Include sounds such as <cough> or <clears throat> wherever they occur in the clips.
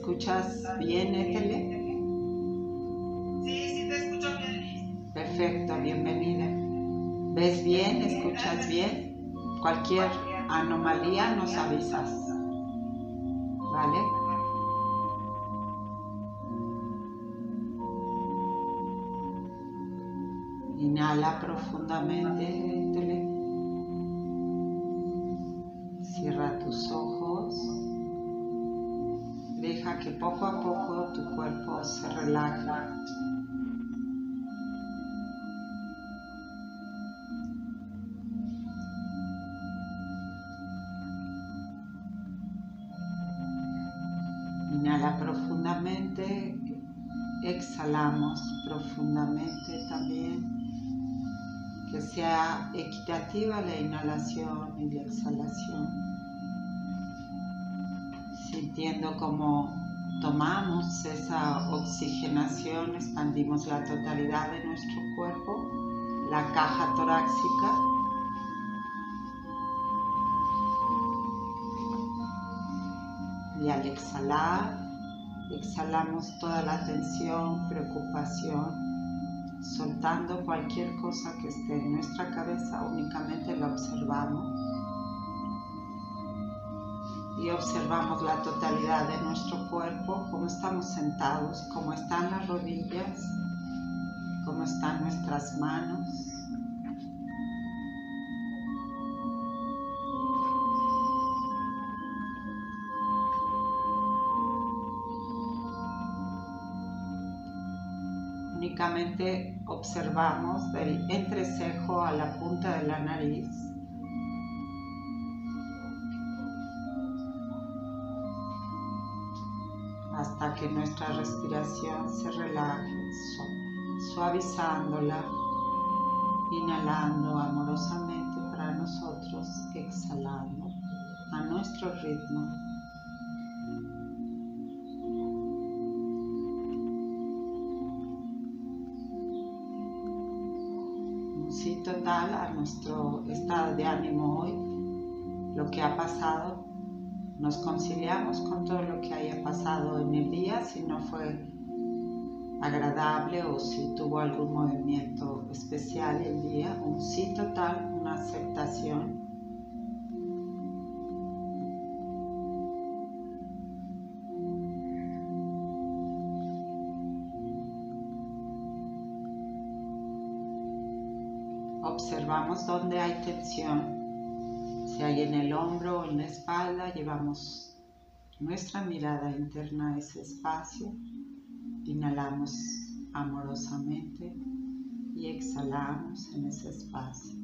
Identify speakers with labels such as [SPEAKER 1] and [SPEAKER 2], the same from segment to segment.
[SPEAKER 1] escuchas bien, Étele?
[SPEAKER 2] Sí, sí te escucho bien,
[SPEAKER 1] Perfecto, bienvenida. ¿Ves bien? ¿Escuchas bien? Cualquier anomalía nos avisas. ¿Vale? Inhala profundamente. Inhala profundamente, exhalamos profundamente también. Que sea equitativa la inhalación y la exhalación. Sintiendo como tomamos esa oxigenación, expandimos la totalidad de nuestro cuerpo, la caja torácica Y al exhalar, exhalamos toda la tensión, preocupación, soltando cualquier cosa que esté en nuestra cabeza, únicamente la observamos. Y observamos la totalidad de nuestro cuerpo, cómo estamos sentados, cómo están las rodillas, cómo están nuestras manos. únicamente observamos del entrecejo a la punta de la nariz. Que nuestra respiración se relaje, suavizándola, inhalando amorosamente para nosotros, exhalando a nuestro ritmo. sí total a nuestro estado de ánimo hoy, lo que ha pasado. Nos conciliamos con todo lo que haya pasado en el día, si no fue agradable o si tuvo algún movimiento especial el día, un sí total, una aceptación. observamos dónde hay tensión. Si hay en el hombro o en la espalda, llevamos nuestra mirada interna a ese espacio. Inhalamos amorosamente y exhalamos en ese espacio.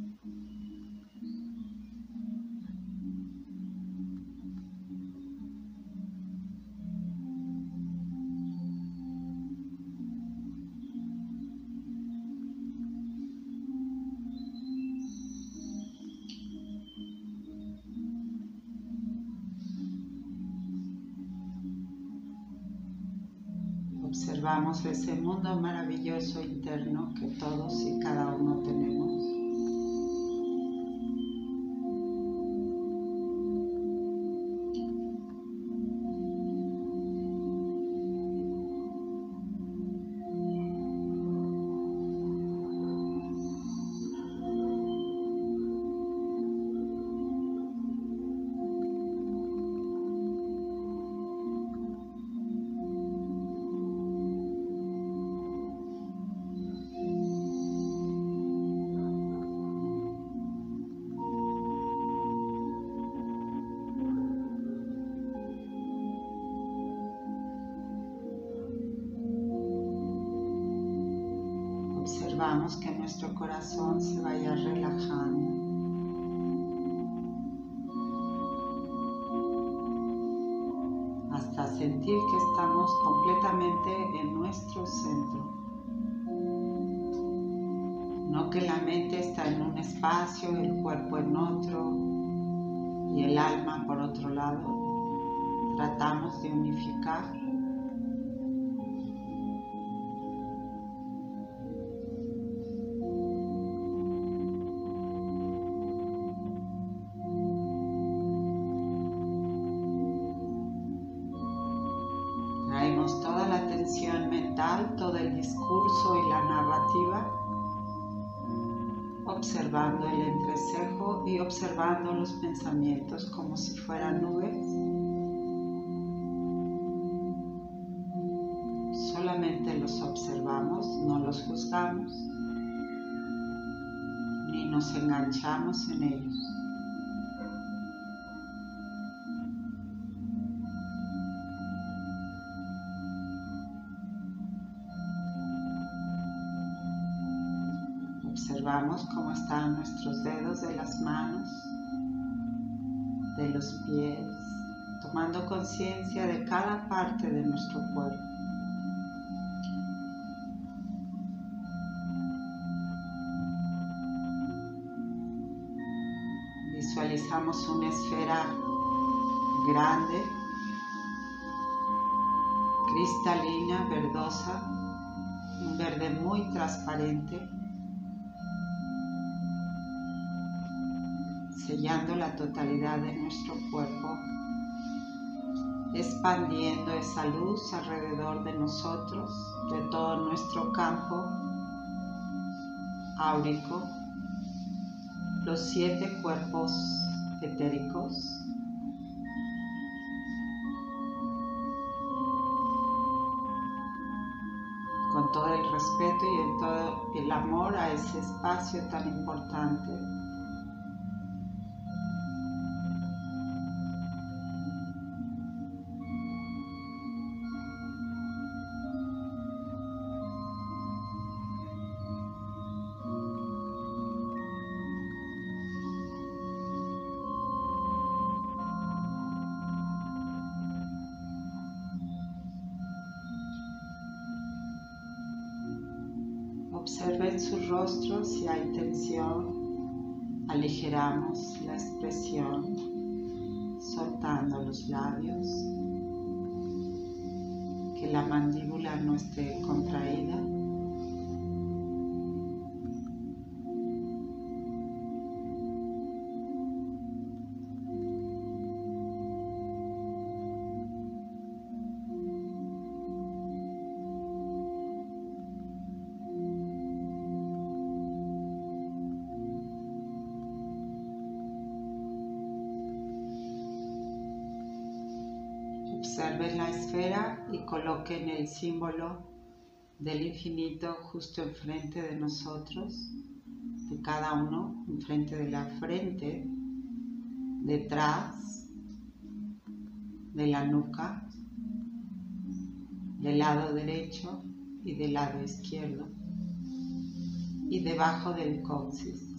[SPEAKER 1] Maravilloso interno que todos y cada uno tenemos. Que nuestro corazón se vaya relajando. Hasta sentir que estamos completamente en nuestro centro. No que la mente está en un espacio, el cuerpo en otro y el alma por otro lado, tratamos de unificar. Fueran nubes. Solamente los observamos, no los juzgamos, ni nos enganchamos en ellos. Observamos cómo están nuestros dedos de las manos, de los pies, tomando conciencia de cada parte de nuestro cuerpo. Visualizamos una esfera grande, cristalina, verdosa, un verde muy transparente sellando la totalidad de nuestro cuerpo, expandiendo esa luz alrededor de nosotros, de todo nuestro campo áurico, los siete cuerpos etéricos. con todo el respeto y todo el amor a ese espacio tan importante La mandíbula no esté contraída. Coloquen el símbolo del infinito justo enfrente de nosotros, de cada uno, enfrente de la frente, detrás, de la nuca, del lado derecho y del lado izquierdo, y debajo del coxis.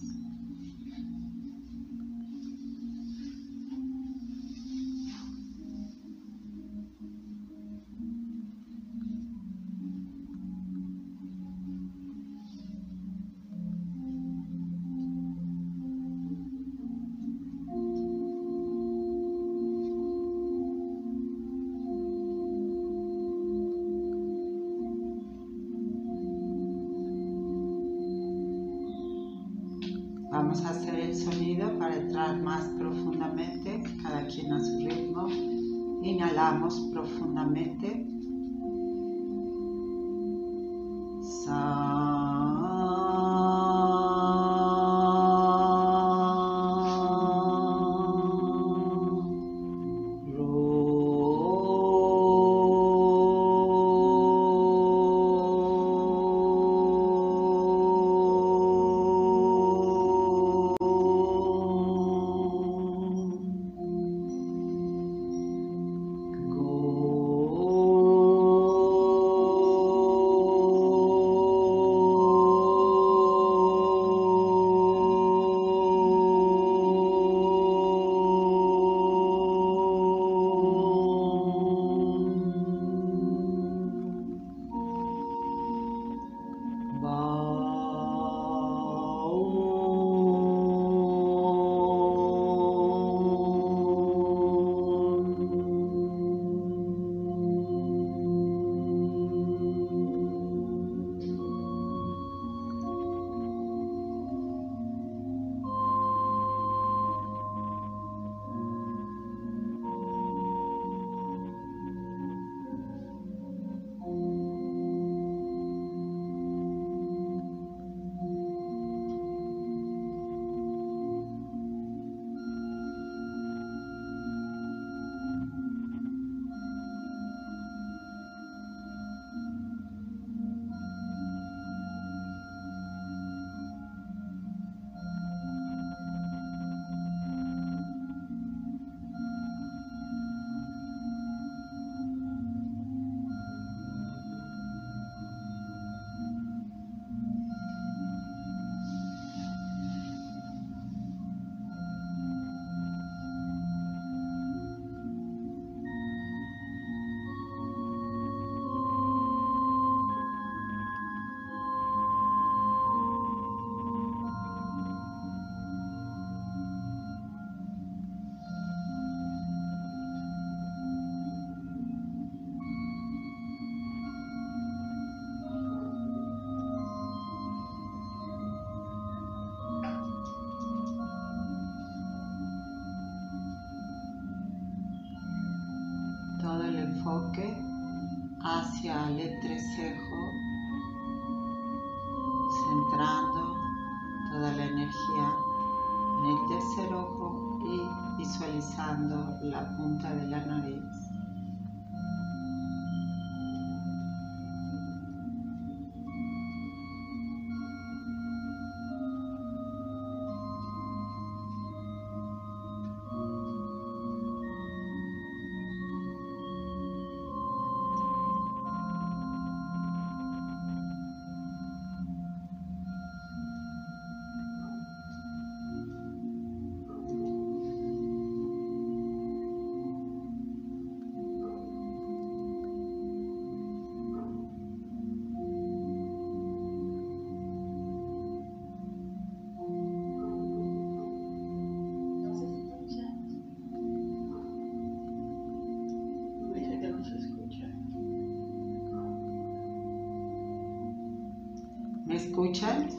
[SPEAKER 1] Escuchan?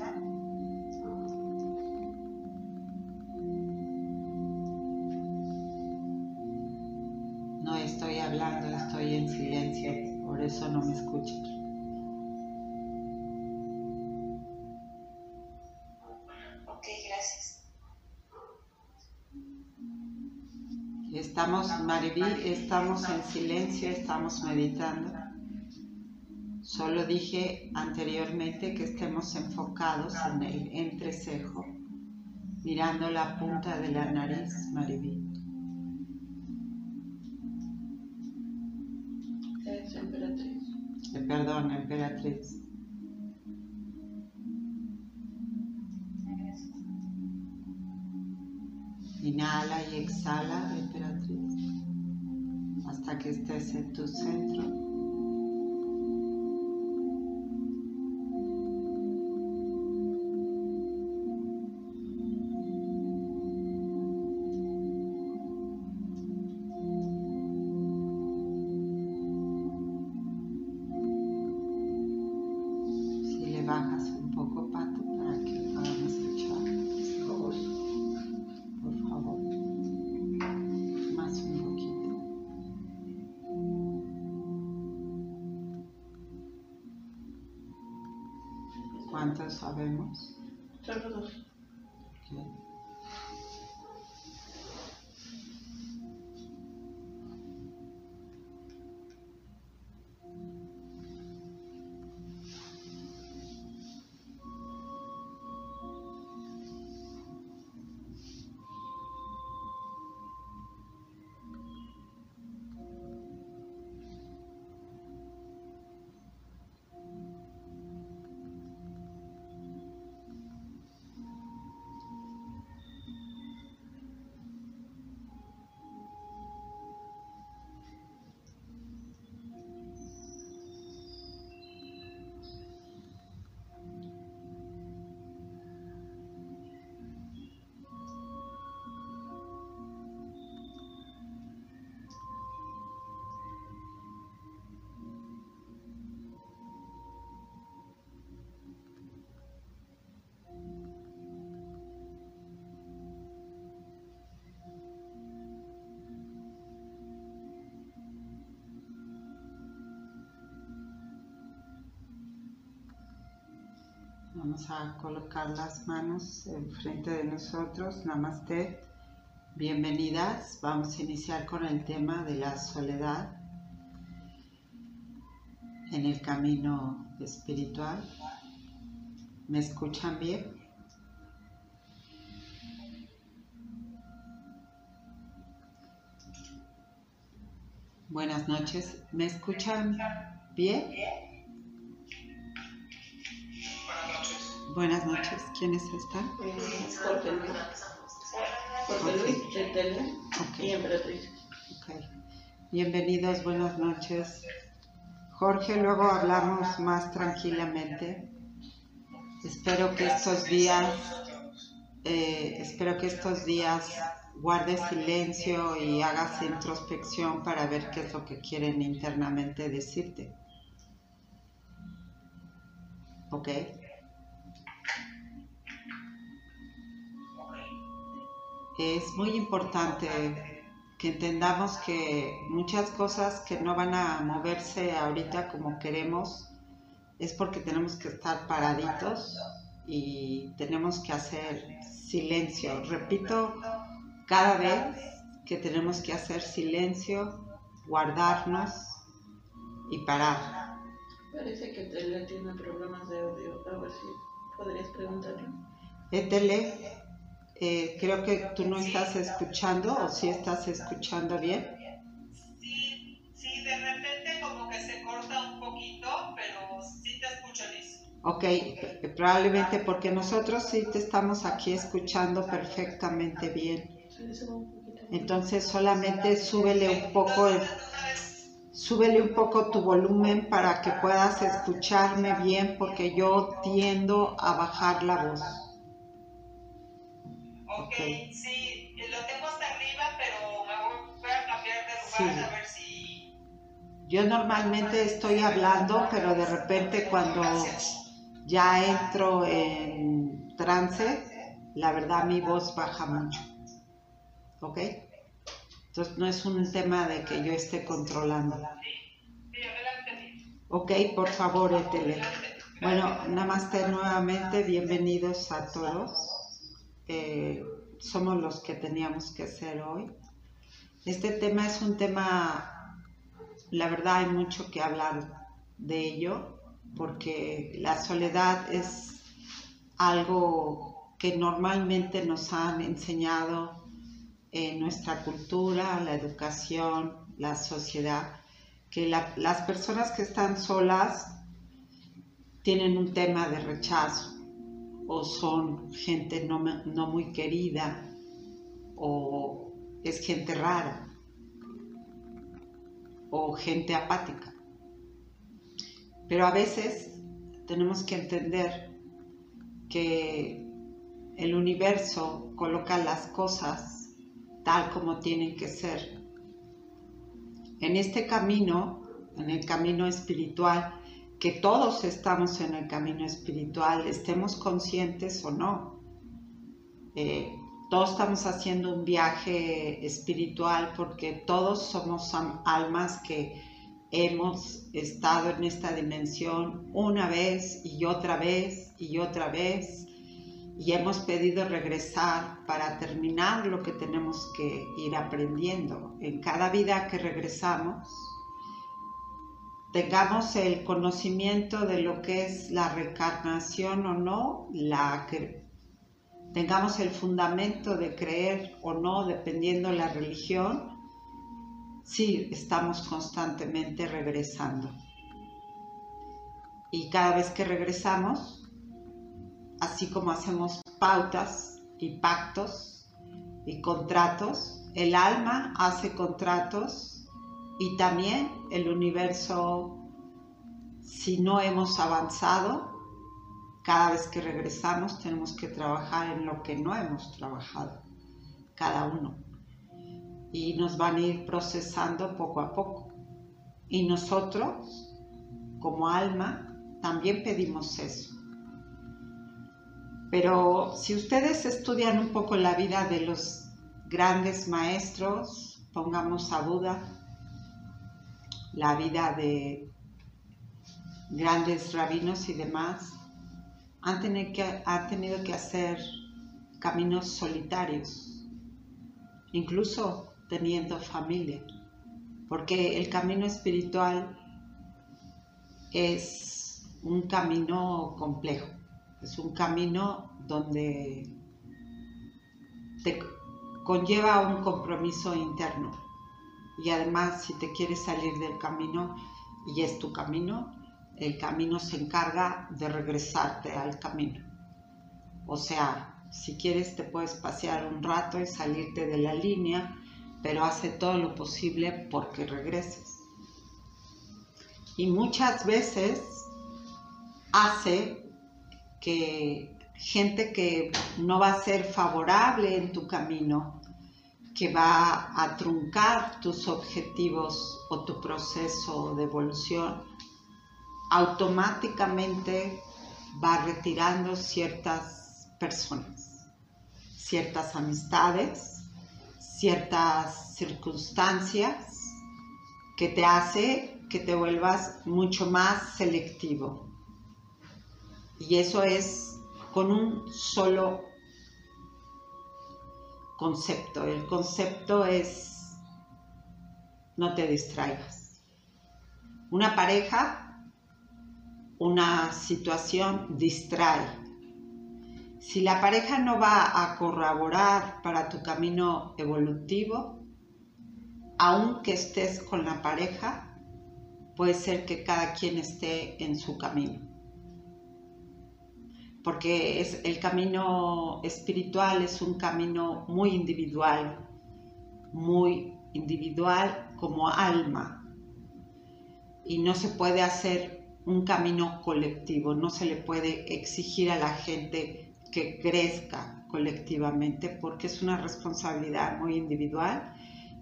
[SPEAKER 1] No estoy hablando, estoy en silencio, por eso no me escuchan.
[SPEAKER 2] Ok, gracias.
[SPEAKER 1] Estamos, Mariví, estamos en silencio, estamos meditando. Solo dije anteriormente que estemos enfocados en el entrecejo, mirando la punta de la nariz, Mariví.
[SPEAKER 3] Es emperatriz.
[SPEAKER 1] Eh, Perdón, emperatriz. Inhala y exhala, emperatriz, hasta que estés en tu centro. Vamos a colocar las manos enfrente de nosotros. Namaste. Bienvenidas. Vamos a iniciar con el tema de la soledad en el camino espiritual. ¿Me escuchan bien? Buenas noches. ¿Me escuchan bien?
[SPEAKER 2] Buenas noches.
[SPEAKER 1] ¿Quiénes están?
[SPEAKER 3] Eh, Jorge Luis. Jorge Luis, de Tele
[SPEAKER 1] Ok.
[SPEAKER 3] y emperatriz.
[SPEAKER 1] Bienvenidos, buenas noches. Jorge, luego hablamos más tranquilamente. Espero que estos días, eh, espero que estos días guardes silencio y hagas introspección para ver qué es lo que quieren internamente decirte. ¿Ok? Es muy importante que entendamos que muchas cosas que no van a moverse ahorita como queremos es porque tenemos que estar paraditos y tenemos que hacer silencio. Repito cada vez que tenemos que hacer silencio, guardarnos y parar.
[SPEAKER 3] Parece que Tele tiene problemas de audio. A ver si podrías preguntarle.
[SPEAKER 1] Etele, eh, creo que tú no estás escuchando o si estás escuchando bien.
[SPEAKER 2] Sí, sí, de repente como que se corta un poquito, pero sí te escucho listo.
[SPEAKER 1] Ok, probablemente porque nosotros sí te estamos aquí escuchando perfectamente bien. Entonces solamente súbele un poco,
[SPEAKER 2] vez,
[SPEAKER 1] súbele un poco tu volumen para que puedas escucharme bien porque yo tiendo a bajar la voz.
[SPEAKER 2] Ok, sí, lo tengo hasta arriba, pero me voy, a cambiar de lugar
[SPEAKER 1] Sí.
[SPEAKER 2] a ver si...
[SPEAKER 1] Yo normalmente estoy hablando, pero de repente cuando ya entro en trance, la verdad mi voz baja mucho. ¿Ok? Entonces no es un tema de que yo esté
[SPEAKER 2] adelante.
[SPEAKER 1] Ok, por favor, Etele. Bueno, namaste nuevamente, bienvenidos a todos. Eh, somos los que teníamos que ser hoy. Este tema es un tema, la verdad hay mucho que hablar de ello, porque la soledad es algo que normalmente nos han enseñado en nuestra cultura, la educación, la sociedad, que la- las personas que están solas tienen un tema de rechazo o son gente no, no muy querida o es gente rara o gente apática. Pero a veces tenemos que entender que el universo coloca las cosas tal como tienen que ser. En este camino, en el camino espiritual, que todos estamos en el camino espiritual, estemos conscientes o no. Eh, todos estamos haciendo un viaje espiritual porque todos somos almas que hemos estado en esta dimensión una vez y otra vez y otra vez y hemos pedido regresar para terminar lo que tenemos que ir aprendiendo. En cada vida que regresamos, tengamos el conocimiento de lo que es la reencarnación o no, la tengamos el fundamento de creer o no, dependiendo la religión, sí estamos constantemente regresando. Y cada vez que regresamos, así como hacemos pautas y pactos y contratos, el alma hace contratos y también el universo, si no hemos avanzado, cada vez que regresamos tenemos que trabajar en lo que no hemos trabajado, cada uno. Y nos van a ir procesando poco a poco. Y nosotros, como alma, también pedimos eso. Pero si ustedes estudian un poco la vida de los grandes maestros, pongamos a Buda, la vida de grandes rabinos y demás, han tenido que, tenido que hacer caminos solitarios, incluso teniendo familia, porque el camino espiritual es un camino complejo, es un camino donde te conlleva un compromiso interno y además si te quieres salir del camino y es tu camino, el camino se encarga de regresarte al camino. O sea, si quieres te puedes pasear un rato y salirte de la línea, pero hace todo lo posible porque regreses. Y muchas veces hace que gente que no va a ser favorable en tu camino, que va a truncar tus objetivos o tu proceso de evolución, automáticamente va retirando ciertas personas, ciertas amistades, ciertas circunstancias que te hace que te vuelvas mucho más selectivo. Y eso es con un solo concepto. El concepto es no te distraigas. Una pareja, una situación distrae si la pareja no va a corroborar para tu camino evolutivo, aunque estés con la pareja, puede ser que cada quien esté en su camino. Porque es, el camino espiritual es un camino muy individual, muy individual como alma. Y no se puede hacer un camino colectivo, no se le puede exigir a la gente que crezca colectivamente porque es una responsabilidad muy individual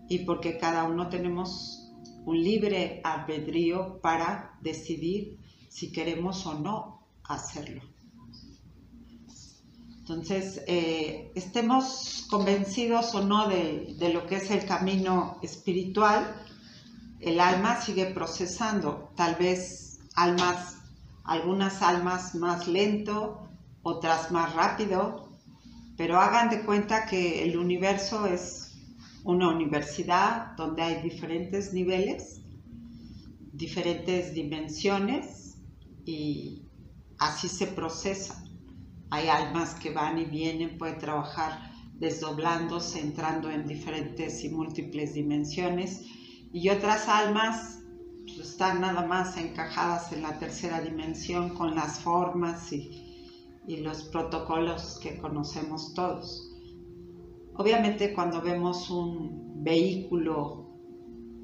[SPEAKER 1] y porque cada uno tenemos un libre albedrío para decidir si queremos o no hacerlo. Entonces, eh, estemos convencidos o no de, de, lo que es el camino espiritual, el alma sigue procesando, tal vez almas, algunas almas más lento, otras más rápido, pero hagan de cuenta que el universo es una universidad donde hay diferentes niveles, diferentes dimensiones y así se procesa. Hay almas que van y vienen, pueden trabajar desdoblándose, entrando en diferentes y múltiples dimensiones y otras almas pues, están nada más encajadas en la tercera dimensión con las formas y los protocolos que conocemos todos. Obviamente cuando vemos un vehículo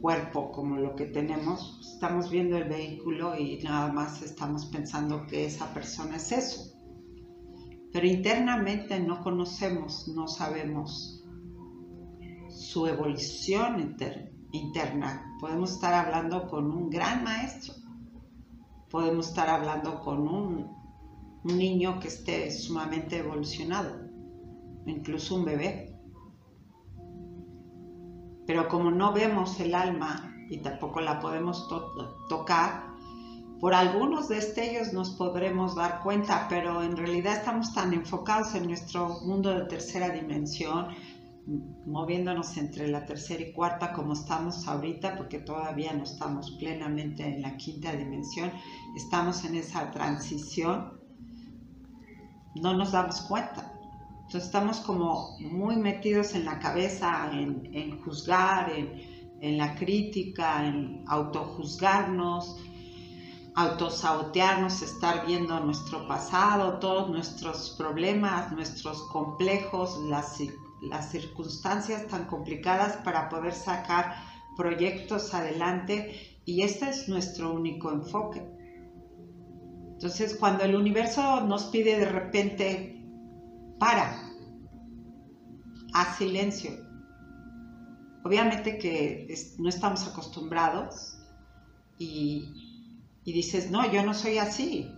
[SPEAKER 1] cuerpo como lo que tenemos, estamos viendo el vehículo y nada más estamos pensando que esa persona es eso. Pero internamente no conocemos, no sabemos su evolución interna. Podemos estar hablando con un gran maestro, podemos estar hablando con un un niño que esté sumamente evolucionado, incluso un bebé. Pero como no vemos el alma y tampoco la podemos tocar, por algunos de ellos nos podremos dar cuenta, pero en realidad estamos tan enfocados en nuestro mundo de tercera dimensión, moviéndonos entre la tercera y cuarta como estamos ahorita, porque todavía no estamos plenamente en la quinta dimensión, estamos en esa transición no nos damos cuenta. Entonces estamos como muy metidos en la cabeza, en, juzgar, en, la crítica, en autojuzgarnos, autosabotearnos, estar viendo nuestro pasado, todos nuestros problemas, nuestros complejos, las, las circunstancias tan complicadas para poder sacar proyectos adelante y este es nuestro único enfoque. Entonces, cuando el universo nos pide de repente, para, haz silencio. Obviamente que no estamos acostumbrados y, y dices, no, yo no soy así.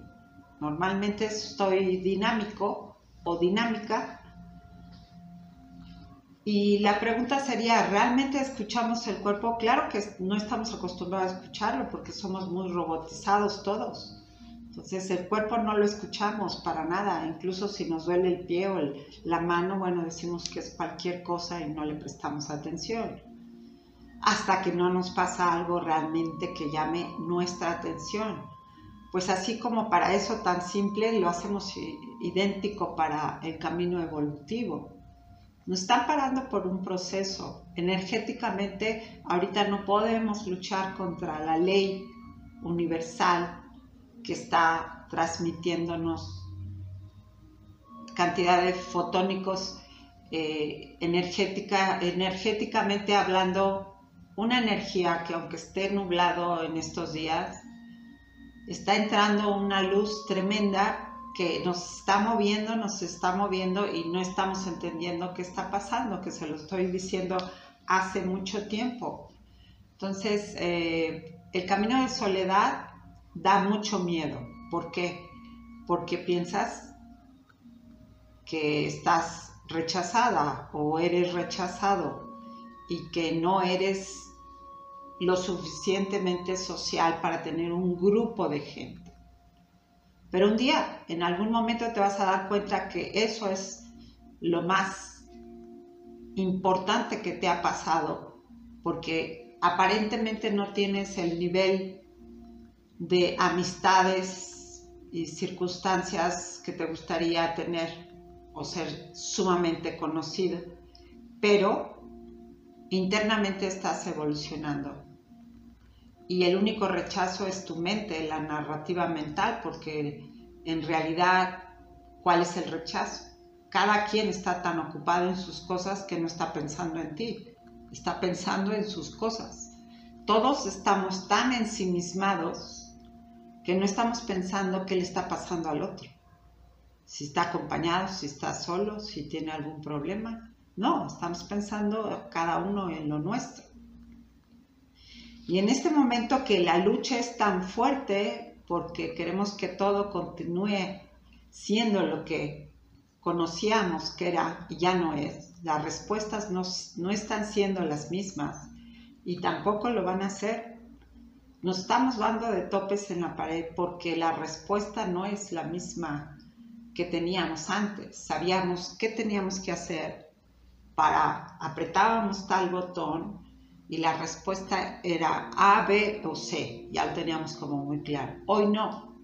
[SPEAKER 1] Normalmente estoy dinámico o dinámica y la pregunta sería, ¿realmente escuchamos el cuerpo? Claro que no estamos acostumbrados a escucharlo porque somos muy robotizados todos. Entonces el cuerpo no lo escuchamos para nada, incluso si nos duele el pie o la mano, bueno, decimos que es cualquier cosa y no le prestamos atención. Hasta que no nos pasa algo realmente que llame nuestra atención. Pues así como para eso tan simple lo hacemos idéntico para el camino evolutivo. Nos están parando por un proceso. Energéticamente, ahorita no podemos luchar contra la ley universal que está transmitiéndonos cantidad de fotónicos eh, energética, energéticamente hablando, una energía que aunque esté nublado en estos días, está entrando una luz tremenda que nos está moviendo, nos está moviendo y no estamos entendiendo qué está pasando, que se lo estoy diciendo hace mucho tiempo. Entonces, eh, el camino de soledad da mucho miedo. ¿Por qué? Porque piensas que estás rechazada o eres rechazado. y que no eres lo suficientemente social para tener un grupo de gente. Pero un día, en algún momento te vas a dar cuenta que eso es lo más importante que te ha pasado, porque aparentemente no tienes el nivel de amistades y circunstancias que te gustaría tener o ser sumamente conocido, pero internamente estás evolucionando. Y el único rechazo es tu mente, la narrativa mental, porque en realidad, ¿cuál es el rechazo? Cada quien está tan ocupado en sus cosas que no está pensando en ti, está pensando en sus cosas. Todos estamos tan ensimismados que no estamos pensando qué le está pasando al otro. Si está acompañado, si está solo, si tiene algún problema. No, estamos pensando cada uno en lo nuestro. Y en este momento que la lucha es tan fuerte porque queremos que todo continúe siendo lo que conocíamos que era y ya no es, las respuestas no, no están siendo las mismas y tampoco lo van a hacer. Nos estamos dando de topes en la pared porque la respuesta no es la misma que teníamos antes. Sabíamos qué teníamos que hacer para apretábamos tal botón y la respuesta era A, B o C. Ya lo teníamos como muy claro. Hoy no.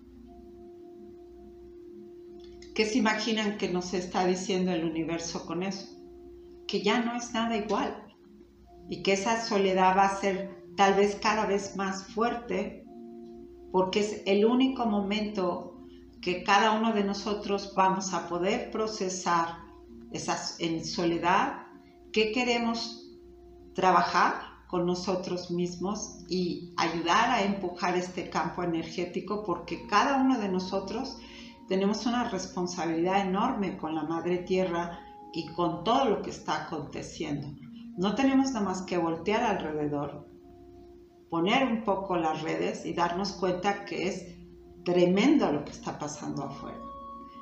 [SPEAKER 1] ¿Qué se imaginan que nos está diciendo el universo con eso? Que ya no es nada igual y que esa soledad va a ser tal vez cada vez más fuerte porque es el único momento que cada uno de nosotros vamos a poder procesar esas, en soledad, qué queremos trabajar con nosotros mismos y ayudar a empujar este campo energético porque cada uno de nosotros tenemos una responsabilidad enorme con la madre tierra y con todo lo que está aconteciendo. No tenemos nada más que voltear alrededor, poner un poco las redes y darnos cuenta que es tremendo lo que está pasando afuera.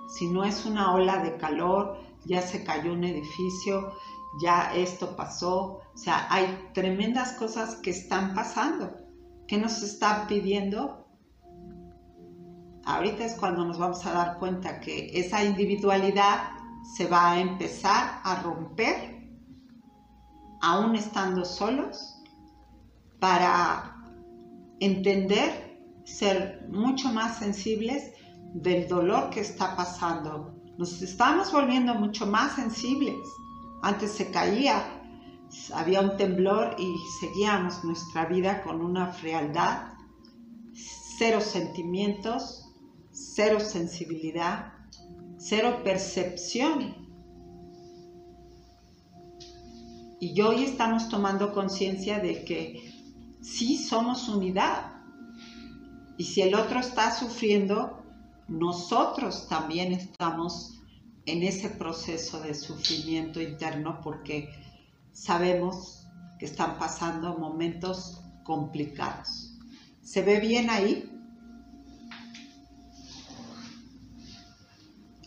[SPEAKER 1] Si no es una ola de calor, ya se cayó un edificio, ya esto pasó, o sea, hay tremendas cosas que están pasando. ¿Qué nos están pidiendo? Ahorita es cuando nos vamos a dar cuenta que esa individualidad se va a empezar a romper, aún estando solos, para entender ser mucho más sensibles del dolor que está pasando. Nos estamos volviendo mucho más sensibles. Antes se caía, había un temblor y seguíamos nuestra vida con una frialdad, cero sentimientos, cero sensibilidad, cero percepción. Y hoy estamos tomando conciencia de que sí somos unidad, y si el otro está sufriendo, nosotros también estamos en ese proceso de sufrimiento interno porque sabemos que están pasando momentos complicados. ¿Se ve bien ahí?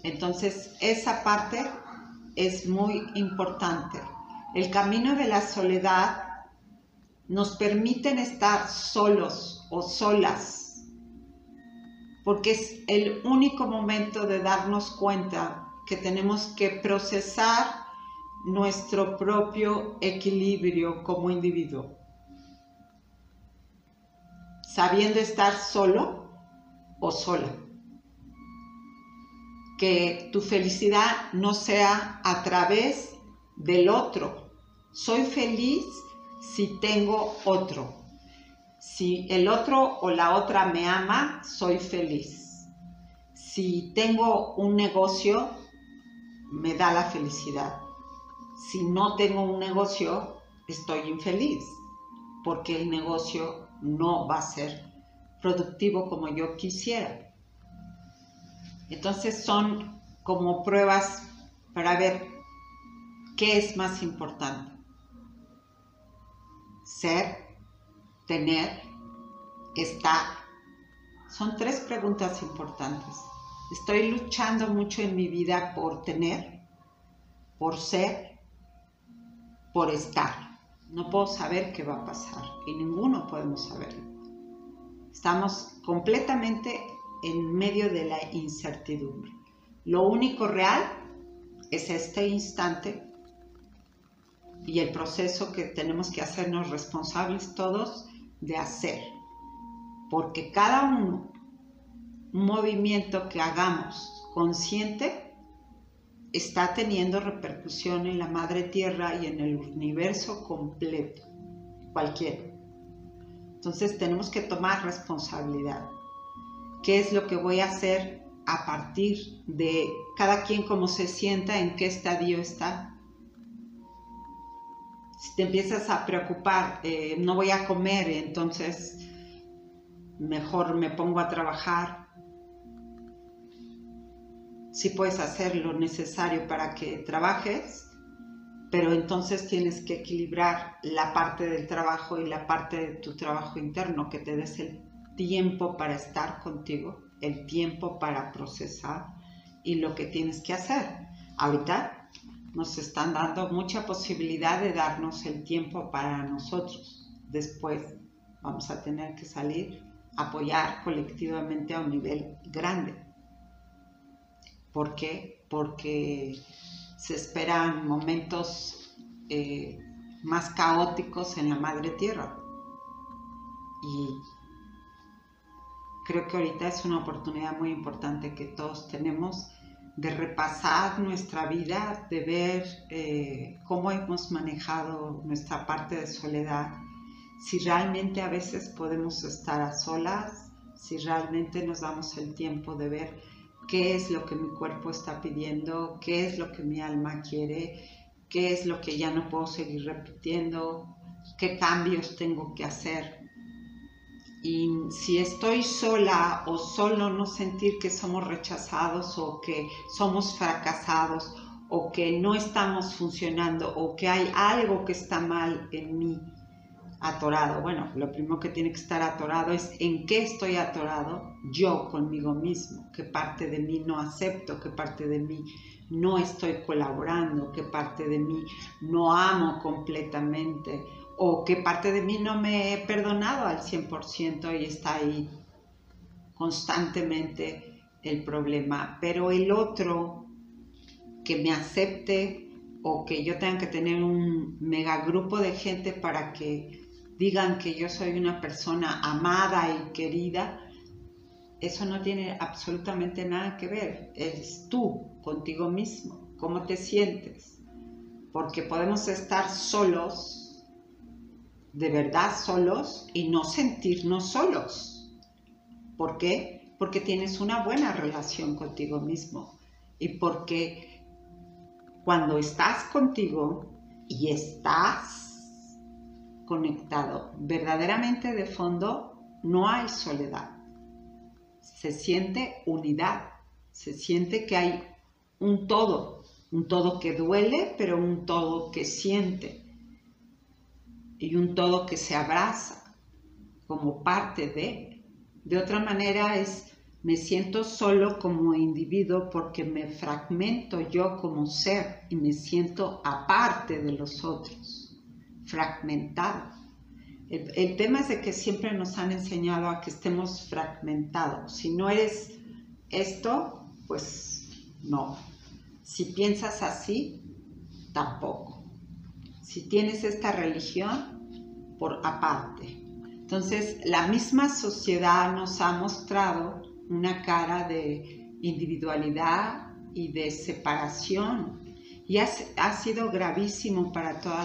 [SPEAKER 1] Entonces, esa parte es muy importante. El camino de la soledad nos permite estar solos o solas porque es el único momento de darnos cuenta que tenemos que procesar nuestro propio equilibrio como individuo. Sabiendo estar solo o sola. Que tu felicidad no sea a través del otro. Soy feliz si tengo otro si el otro o la otra me ama, soy feliz. Si tengo un negocio, me da la felicidad. Si no tengo un negocio, estoy infeliz, porque el negocio no va a ser productivo como yo quisiera. Entonces son como pruebas para ver qué es más importante. Ser tener, estar. Son tres preguntas importantes. Estoy luchando mucho en mi vida por tener, por ser, por estar. No puedo saber qué va a pasar y ninguno podemos saberlo. Estamos completamente en medio de la incertidumbre. Lo único real es este instante y el proceso que tenemos que hacernos responsables todos de hacer. Porque cada uno, un movimiento que hagamos consciente, está teniendo repercusión en la madre tierra y en el universo completo, cualquiera. Entonces tenemos que tomar responsabilidad. ¿Qué es lo que voy a hacer a partir de cada quien cómo se sienta, en qué estadio está? Si te empiezas a preocupar, eh, no voy a comer, entonces mejor me pongo a trabajar, sí puedes hacer lo necesario para que trabajes, pero entonces tienes que equilibrar la parte del trabajo y la parte de tu trabajo interno, que te des el tiempo para estar contigo, el tiempo para procesar y lo que tienes que hacer. Ahorita nos están dando mucha posibilidad de darnos el tiempo para nosotros. Después vamos a tener que salir apoyar colectivamente a un nivel grande ¿Por qué? Porque se esperan momentos eh, más caóticos en la madre tierra. Y creo que ahorita es una oportunidad muy importante que todos tenemos de repasar nuestra vida, de ver eh, cómo hemos manejado nuestra parte de soledad, si realmente a veces podemos estar a solas, si realmente nos damos el tiempo de ver qué es lo que mi cuerpo está pidiendo, qué es lo que mi alma quiere, qué es lo que ya no puedo seguir repitiendo, qué cambios tengo que hacer. Y si estoy sola o solo no sentir que somos rechazados o que somos fracasados o que no estamos funcionando o que hay algo que está mal en mí, atorado. Bueno, lo primero que tiene que estar atorado es en qué estoy atorado yo conmigo mismo, qué parte de mí no acepto, qué parte de mí no estoy colaborando, qué parte de mí no amo completamente o qué parte de mí no me he perdonado al 100% y está ahí constantemente el problema. Pero el otro que me acepte o que yo tenga que tener un megagrupo de gente para que digan que yo soy una persona amada y querida, eso no tiene absolutamente nada que ver. Eres tú contigo mismo, cómo te sientes. Porque podemos estar solos, de verdad solos, y no sentirnos solos. ¿Por qué? Porque tienes una buena relación contigo mismo. Y porque cuando estás contigo y estás conectado verdaderamente de fondo, no hay soledad. Se siente unidad, se siente que hay un todo, un todo que duele, pero un todo que siente y un todo que se abraza como parte de. De otra manera es, me siento solo como individuo porque me fragmento yo como ser y me siento aparte de los otros fragmentado. El, tema es de que siempre nos han enseñado a que estemos fragmentados. Si no eres esto, pues no. Si piensas así, tampoco. Si tienes esta religión, por aparte. Entonces, la misma sociedad nos ha mostrado una cara de individualidad y de separación y ha, sido gravísimo para toda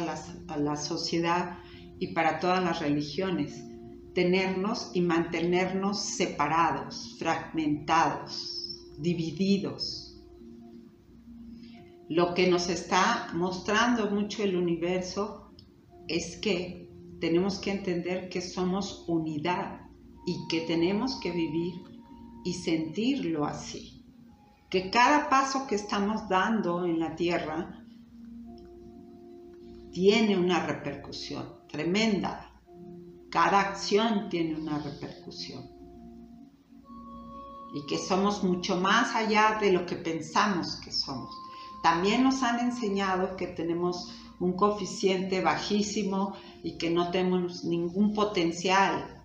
[SPEAKER 1] la, sociedad y para todas las religiones tenernos y mantenernos separados, fragmentados, divididos. Lo que nos está mostrando mucho el universo es que tenemos que entender que somos unidad y que tenemos que vivir y sentirlo así que cada paso que estamos dando en la tierra tiene una repercusión tremenda. Cada acción tiene una repercusión. Y que somos mucho más allá de lo que pensamos que somos. También nos han enseñado que tenemos un coeficiente bajísimo y que no tenemos ningún potencial,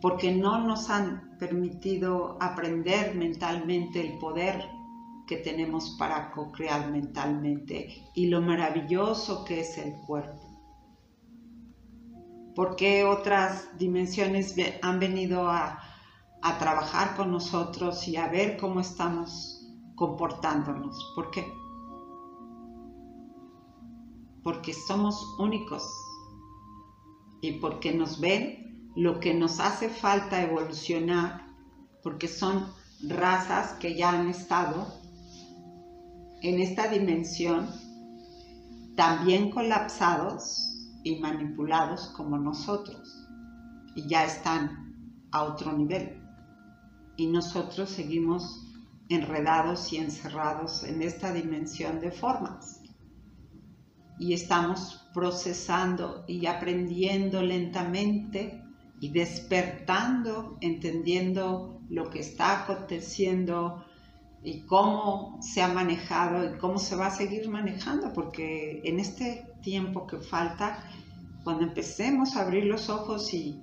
[SPEAKER 1] porque no nos han permitido aprender mentalmente el poder que tenemos para co-crear mentalmente y lo maravilloso que es el cuerpo. Porque otras dimensiones han venido a, a trabajar con nosotros y a ver cómo estamos comportándonos? ¿Por qué? Porque somos únicos y porque nos ven lo que nos hace falta evolucionar, porque son razas que ya han estado en esta dimensión también colapsados y manipulados como nosotros y ya están a otro nivel. Y nosotros seguimos enredados y encerrados en esta dimensión de formas. Y estamos procesando y aprendiendo lentamente y despertando, entendiendo lo que está aconteciendo y cómo se ha manejado y cómo se va a seguir manejando, porque en este tiempo que falta, cuando empecemos a abrir los ojos y,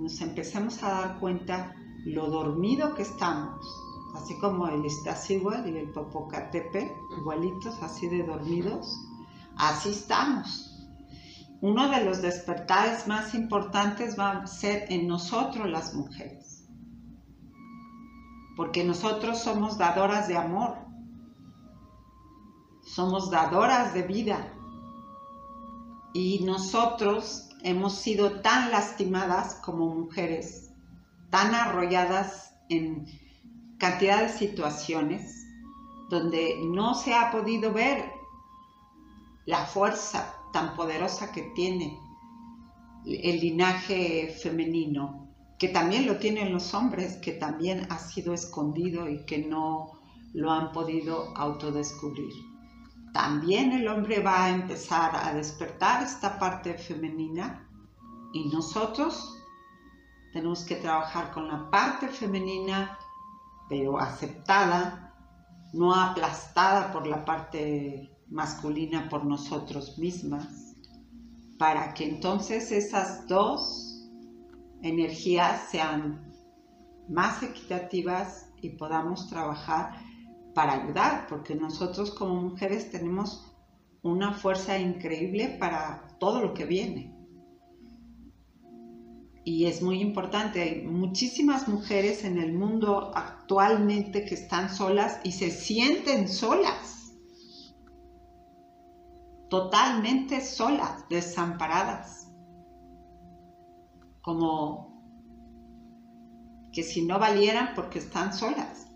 [SPEAKER 1] nos empecemos a dar cuenta lo dormido que estamos, así como el Iztaccíhuatl y el Popocatépetl, igualitos, así de dormidos, así estamos. Uno de los despertares más importantes va a ser en nosotros las mujeres porque nosotros somos dadoras de amor, somos dadoras de vida y nosotros hemos sido tan lastimadas como mujeres, tan arrolladas en cantidad de situaciones donde no se ha podido ver la fuerza tan poderosa que tiene el linaje femenino que también lo tienen los hombres, que también ha sido escondido y que no lo han podido autodescubrir. También el hombre va a empezar a despertar esta parte femenina y nosotros tenemos que trabajar con la parte femenina, pero aceptada, no aplastada por la parte masculina por nosotros mismas, para que entonces esas dos energías sean más equitativas y podamos trabajar para ayudar, porque nosotros como mujeres tenemos una fuerza increíble para todo lo que viene. Y es muy importante, hay muchísimas mujeres en el mundo actualmente que están solas y se sienten solas, totalmente solas, desamparadas como que si no valieran porque están solas.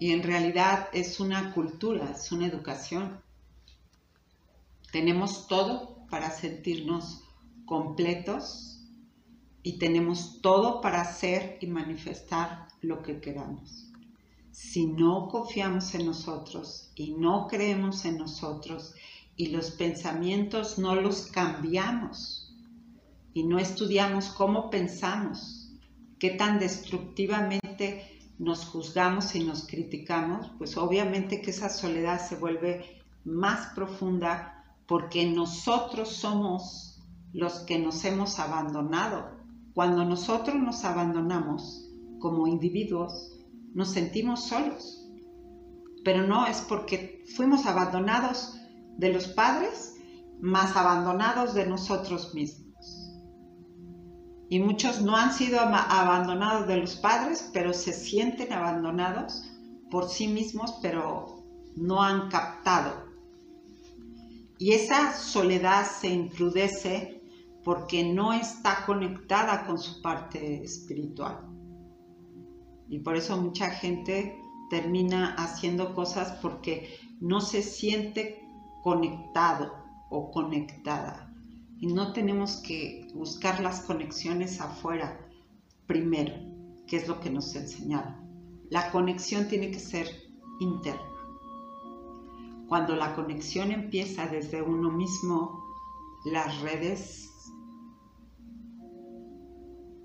[SPEAKER 1] Y en realidad es una cultura, es una educación. Tenemos todo para sentirnos completos y tenemos todo para hacer y manifestar lo que queramos. Si no confiamos en nosotros y no creemos en nosotros y los pensamientos no los cambiamos y no estudiamos cómo pensamos, qué tan destructivamente nos juzgamos y nos criticamos, pues obviamente que esa soledad se vuelve más profunda porque nosotros somos los que nos hemos abandonado. Cuando nosotros nos abandonamos como individuos, nos sentimos solos. Pero no es porque fuimos abandonados de los padres más abandonados de nosotros mismos. Y muchos no han sido abandonados de los padres, pero se sienten abandonados por sí mismos, pero no han captado. Y esa soledad se incrudece porque no está conectada con su parte espiritual. Y por eso mucha gente termina haciendo cosas porque no se siente conectado o conectada. Y no tenemos que buscar las conexiones afuera primero, que es lo que nos enseñaron. La conexión tiene que ser interna. Cuando la conexión empieza desde uno mismo, las redes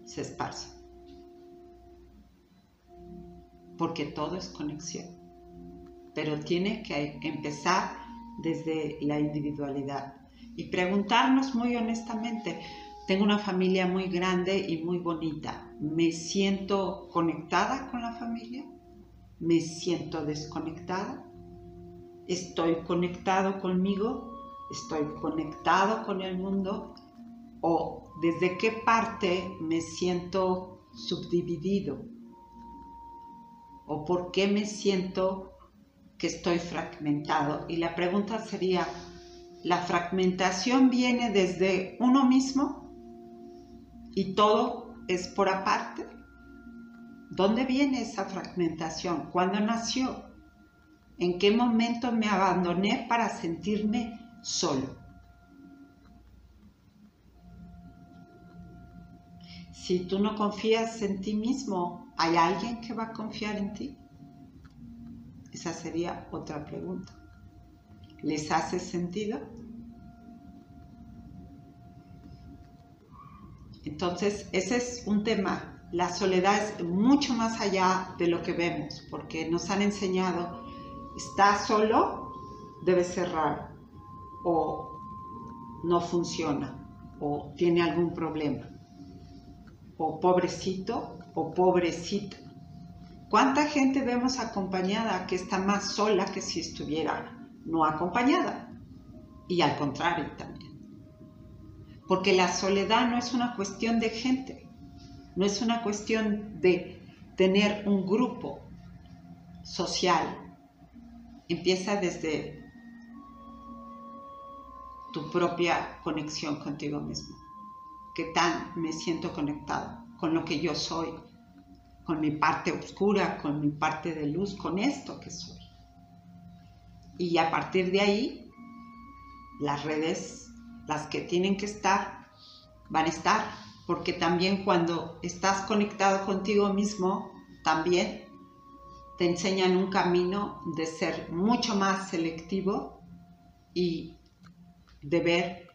[SPEAKER 1] se esparcen. Porque todo es conexión. Pero tiene que empezar desde la individualidad y preguntarnos muy honestamente, tengo una familia muy grande y muy bonita, ¿me siento conectada con la familia? ¿Me siento desconectada? ¿Estoy conectado conmigo? ¿Estoy conectado con el mundo? ¿O desde qué parte me siento subdividido? ¿O por qué me siento que estoy fragmentado? Y la pregunta sería, ¿la fragmentación viene desde uno mismo y todo es por aparte? ¿Dónde viene esa fragmentación? ¿Cuándo nació? ¿En qué momento me abandoné para sentirme solo? Si tú no confías en ti mismo, ¿hay alguien que va a confiar en ti? Esa sería otra pregunta. ¿Les hace sentido? Entonces, ese es un tema. La soledad es mucho más allá de lo que vemos, porque nos han enseñado, está solo, debe ser raro, o no funciona, o tiene algún problema o pobrecito o pobrecita. ¿Cuánta gente vemos acompañada que está más sola que si estuviera no acompañada? Y al contrario también. Porque la soledad no es una cuestión de gente, no es una cuestión de tener un grupo social. Empieza desde tu propia conexión contigo mismo qué tan me siento conectado con lo que yo soy, con mi parte oscura, con mi parte de luz, con esto que soy. Y a partir de ahí, las redes, las que tienen que estar, van a estar, porque también cuando estás conectado contigo mismo, también te enseñan un camino de ser mucho más selectivo y de ver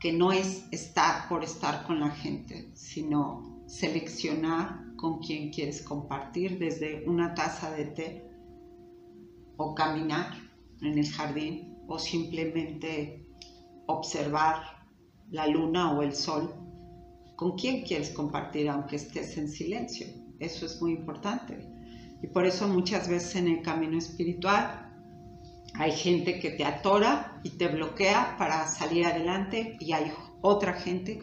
[SPEAKER 1] que no es estar por estar con la gente, sino seleccionar con quién quieres compartir desde una taza de té o caminar en el jardín o simplemente observar la luna o el sol. ¿Con quién quieres compartir aunque estés en silencio? Eso es muy importante. Y por eso muchas veces en el camino espiritual hay gente que te atora y te bloquea para salir adelante y hay otra gente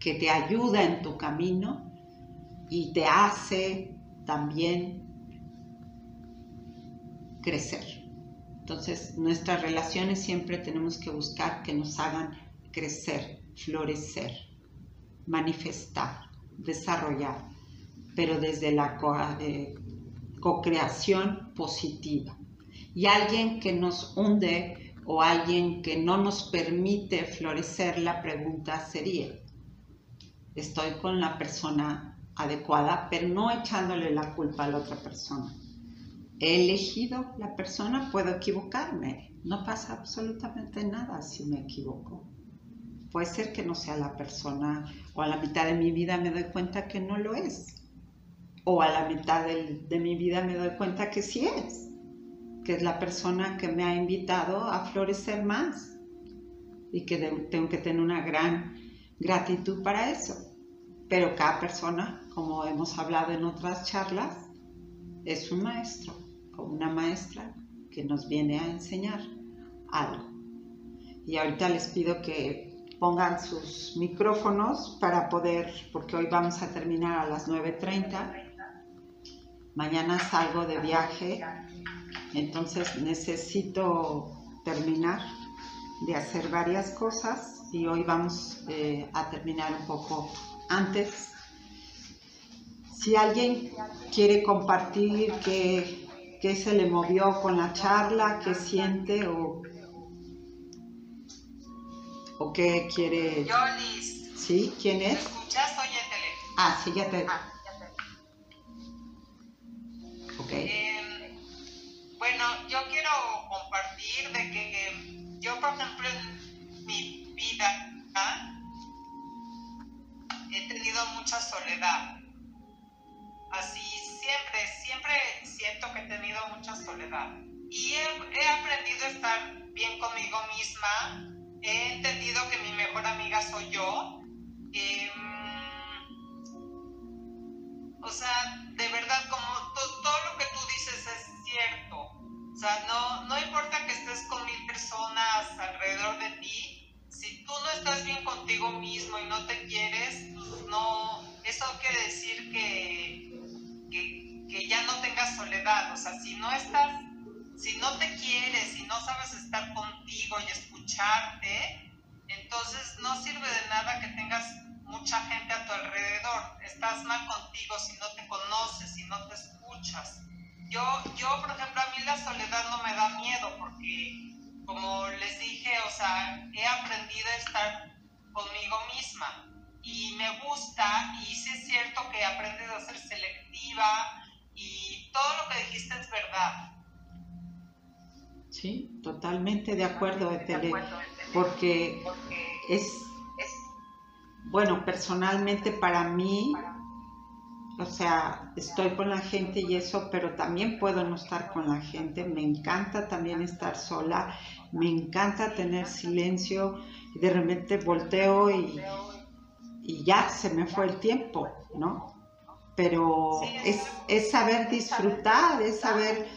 [SPEAKER 1] que te ayuda en tu camino y te hace también crecer. Entonces, nuestras relaciones siempre tenemos que buscar que nos hagan crecer, florecer, manifestar, desarrollar, pero desde la eh, co-creación positiva y alguien que nos hunde o alguien que no nos permite florecer, la pregunta sería, estoy con la persona adecuada, pero no echándole la culpa a la otra persona. He elegido la persona, puedo equivocarme, no pasa absolutamente nada si me equivoco. Puede ser que no sea la persona o a la mitad de mi vida me doy cuenta que no lo es. O a la mitad de, de mi vida me doy cuenta que sí es que es la persona que me ha invitado a florecer más y que tengo que tener una gran gratitud para eso. Pero cada persona, como hemos hablado en otras charlas, es un maestro o una maestra que nos viene a enseñar algo. Y ahorita les pido que pongan sus micrófonos para poder, porque hoy vamos a terminar a las 9.30. Mañana salgo de viaje entonces necesito terminar de hacer varias cosas y hoy vamos eh, a terminar un poco antes. Si alguien quiere compartir qué, se le movió con la charla, qué siente o, o qué quiere...
[SPEAKER 2] Yo, Liz.
[SPEAKER 1] ¿Sí? ¿Quién es?
[SPEAKER 2] ¿Me escuchas? Soy
[SPEAKER 1] Ah, sí, ya te...
[SPEAKER 2] Ah, ya te...
[SPEAKER 1] Ok.
[SPEAKER 2] Eh, bueno, yo quiero compartir de que yo, por ejemplo, en mi vida he tenido mucha soledad. Así siempre, siempre siento que he tenido mucha soledad. Y he, aprendido a estar bien conmigo misma. He entendido que mi mejor amiga soy yo. Em, o sea, de verdad, como todo lo que tú dices es cierto. O sea, no, no importa que estés con mil personas alrededor de ti, si tú no estás bien contigo mismo y no te quieres, pues no, eso quiere decir que, que, que ya no tengas soledad. O sea, si no estás si no te quieres, si no sabes estar contigo y escucharte, entonces no sirve de nada que tengas mucha gente a tu alrededor. Estás mal contigo si no te conoces, si no te escuchas. Yo, yo, por ejemplo, a mí la soledad no me da miedo porque, como les dije, o sea, he aprendido a estar conmigo misma y me gusta y sí es cierto que he aprendido a ser selectiva y todo lo que dijiste es verdad.
[SPEAKER 1] Sí, totalmente de acuerdo, porque es, bueno, personalmente para mí, o sea, estoy con la gente y eso, pero también puedo no estar con la gente, me encanta también estar sola, me encanta tener silencio y de repente volteo y, y ya se me fue el tiempo, ¿no? Pero es, es saber disfrutar, es saber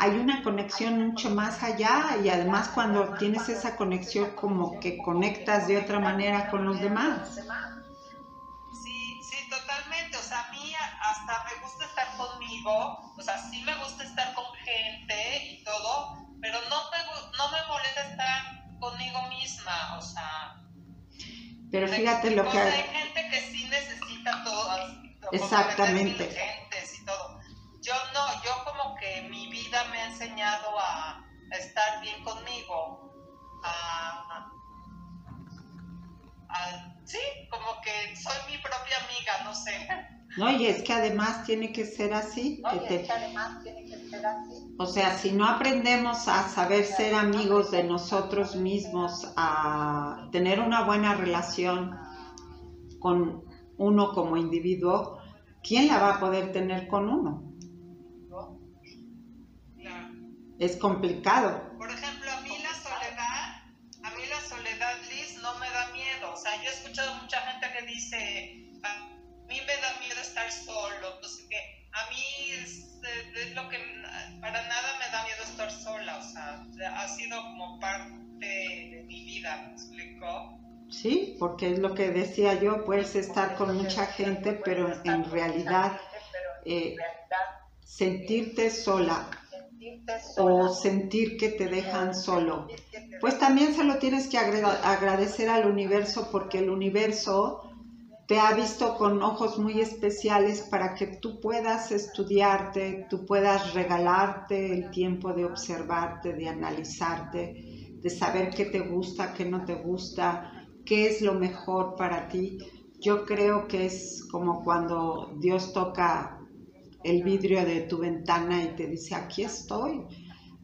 [SPEAKER 1] hay una conexión mucho más allá y además cuando tienes esa conexión como que conectas de otra manera con los demás.
[SPEAKER 2] Sí, sí, totalmente. O sea, a mí hasta me gusta estar conmigo, o sea, sí me gusta estar con gente y todo, pero no me, no me molesta estar conmigo misma, o sea...
[SPEAKER 1] Pero fíjate lo que...
[SPEAKER 2] Hay gente que sí necesita todo.
[SPEAKER 1] Exactamente
[SPEAKER 2] yo no, yo como que mi vida me ha enseñado a, estar bien conmigo, a, sí, como que soy mi propia amiga, no sé.
[SPEAKER 1] No, y es que además tiene que ser así.
[SPEAKER 2] No, es que además tiene que ser así.
[SPEAKER 1] O sea, si no aprendemos a saber ser amigos de nosotros mismos, a tener una buena relación con uno como individuo, ¿quién la va a poder tener con uno? es complicado.
[SPEAKER 2] Por ejemplo, a mí la soledad, a mí la soledad, Liz, no me da miedo. O sea, yo he escuchado mucha gente que dice, a mí me da miedo estar solo, no sé qué. A mí es, es lo que, para nada me da miedo estar sola. O sea, ha sido como parte de mi vida, ¿me explico?
[SPEAKER 1] Sí, porque es lo que decía yo, puedes estar con mucha gente, pero en realidad eh, sentirte sola o sentir que te dejan solo. Pues también se lo tienes que agradecer al universo porque el universo te ha visto con ojos muy especiales para que tú puedas estudiarte, tú puedas regalarte el tiempo de observarte, de analizarte, de saber qué te gusta, qué no te gusta, qué es lo mejor para ti. Yo creo que es como cuando Dios toca el vidrio de tu ventana y te dice, aquí estoy.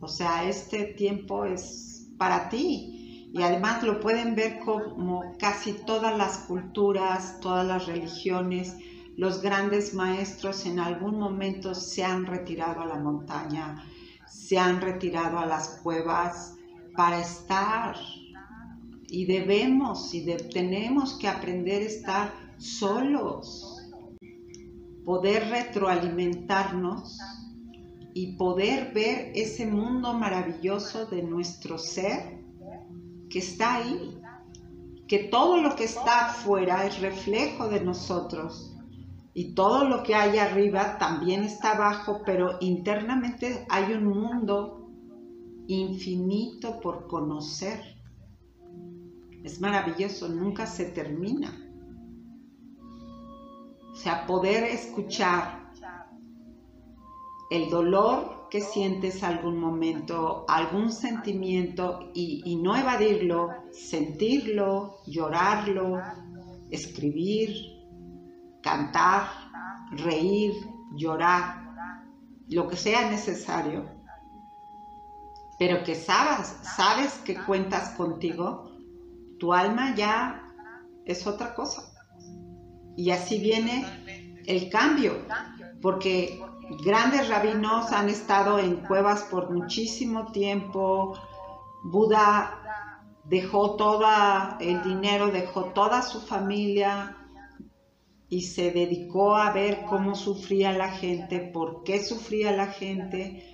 [SPEAKER 1] O sea, este tiempo es para ti. Y además lo pueden ver como casi todas las culturas, todas las religiones, los grandes maestros en algún momento se han retirado a la montaña, se han retirado a las cuevas para estar. Y debemos y tenemos que aprender a estar solos poder retroalimentarnos y poder ver ese mundo maravilloso de nuestro ser que está ahí, que todo lo que está afuera es reflejo de nosotros y todo lo que hay arriba también está abajo, pero internamente hay un mundo infinito por conocer. Es maravilloso, nunca se termina. O sea, poder escuchar el dolor que sientes algún momento, algún sentimiento y, no evadirlo, sentirlo, llorarlo, escribir, cantar, reír, llorar, lo que sea necesario, pero que sabes, sabes que cuentas contigo, tu alma ya es otra cosa. Y así viene el cambio, porque grandes rabinos han estado en cuevas por muchísimo tiempo, Buda dejó todo el dinero, dejó toda su familia y se dedicó a ver cómo sufría la gente, por qué sufría la gente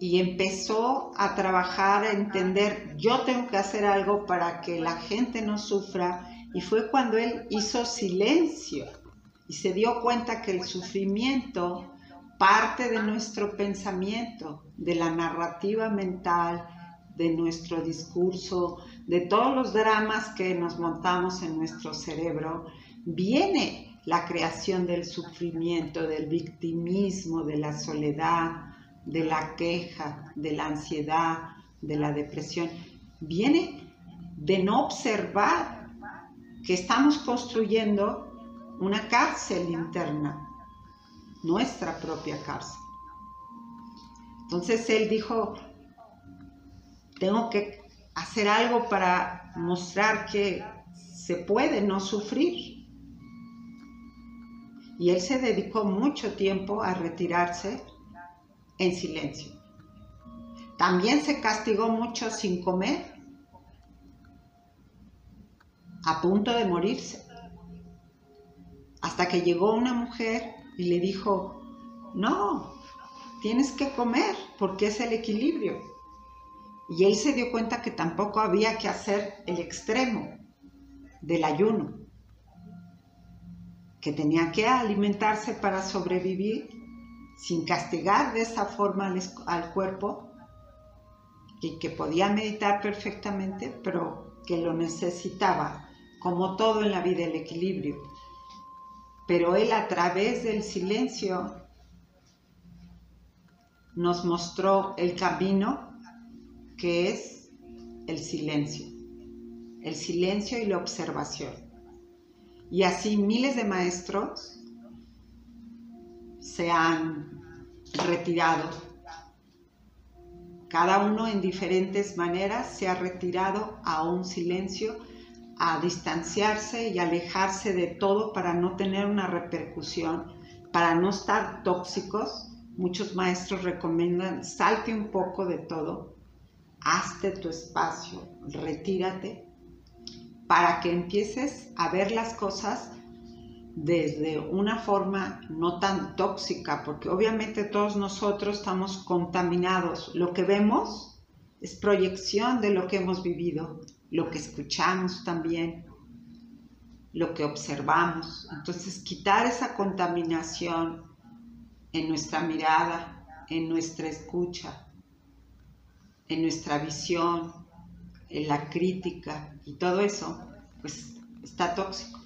[SPEAKER 1] y empezó a trabajar, a entender, yo tengo que hacer algo para que la gente no sufra y fue cuando él hizo silencio y se dio cuenta que el sufrimiento parte de nuestro pensamiento, de la narrativa mental, de nuestro discurso, de todos los dramas que nos montamos en nuestro cerebro, viene la creación del sufrimiento, del victimismo, de la soledad, de la queja, de la ansiedad, de la depresión. Viene de no observar que estamos construyendo una cárcel interna, nuestra propia cárcel. Entonces él dijo, tengo que hacer algo para mostrar que se puede no sufrir. Y él se dedicó mucho tiempo a retirarse en silencio. También se castigó mucho sin comer, a punto de morirse, hasta que llegó una mujer y le dijo, no, tienes que comer porque es el equilibrio. Y él se dio cuenta que tampoco había que hacer el extremo del ayuno, que tenía que alimentarse para sobrevivir sin castigar de esa forma al, cuerpo y que podía meditar perfectamente, pero que lo necesitaba, como todo en la vida, el equilibrio. Pero él a través del silencio nos mostró el camino que es el silencio, el silencio y la observación. Y así miles de maestros se han retirado. Cada uno en diferentes maneras se ha retirado a un silencio, a distanciarse y alejarse de todo para no tener una repercusión, para no estar tóxicos. Muchos maestros recomiendan salte un poco de todo, hazte tu espacio, retírate, para que empieces a ver las cosas desde una forma no tan tóxica, porque obviamente todos nosotros estamos contaminados. Lo que vemos es proyección de lo que hemos vivido, lo que escuchamos también, lo que observamos. Entonces, quitar esa contaminación en nuestra mirada, en nuestra escucha, en nuestra visión, en la crítica y todo eso, pues está tóxico.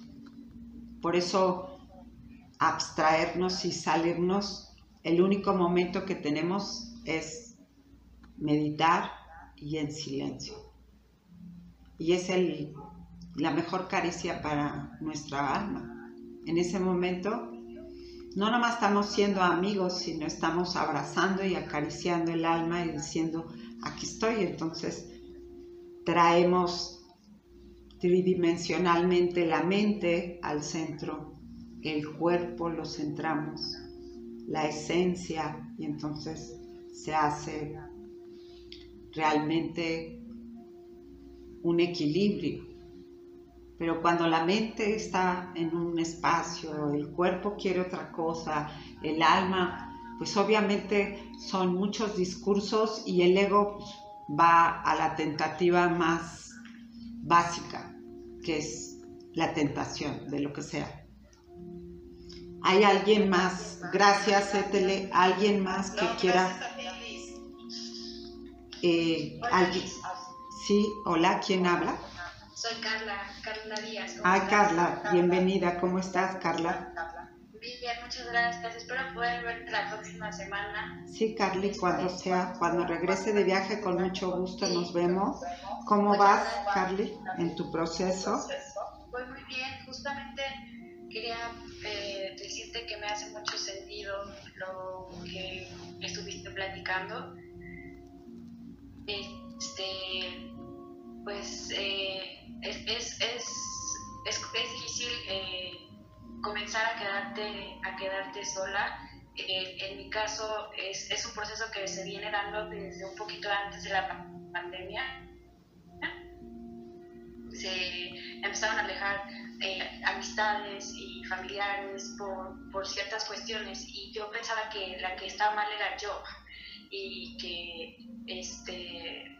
[SPEAKER 1] Por eso abstraernos y salirnos, el único momento que tenemos es meditar y en silencio. Y es el, la mejor caricia para nuestra alma. En ese momento no nomás estamos siendo amigos, sino estamos abrazando y acariciando el alma y diciendo, aquí estoy. Entonces traemos tridimensionalmente la mente al centro, el cuerpo lo centramos, la esencia, y entonces se hace realmente un equilibrio. Pero cuando la mente está en un espacio, el cuerpo quiere otra cosa, el alma, pues obviamente son muchos discursos y el ego va a la tentativa más básica, que es la tentación de lo que sea. ¿Hay alguien más? Gracias, Etele. ¿Alguien más que quiera? Eh, ¿alguien? Sí, hola, ¿quién habla?
[SPEAKER 4] Soy Carla, Carla Díaz.
[SPEAKER 1] Ah, Carla, bienvenida. ¿Cómo estás, Carla?
[SPEAKER 4] Bien, muchas gracias. Espero poder verte la próxima semana.
[SPEAKER 1] Sí, Carly, cuando sea, cuando regrese de viaje, con mucho gusto nos vemos. ¿Cómo vas, Carly, en tu proceso?
[SPEAKER 4] Voy muy bien. Justamente quería eh, decirte que me hace mucho sentido lo que estuviste platicando. Este, pues eh, es, es, es, es, difícil eh, comenzar a quedarte, a quedarte sola. en mi caso es, es un proceso que se viene dando desde un poquito antes de la pandemia, se empezaron a alejar eh, amistades y familiares por, por, ciertas cuestiones y yo pensaba que la que estaba mal era yo y que este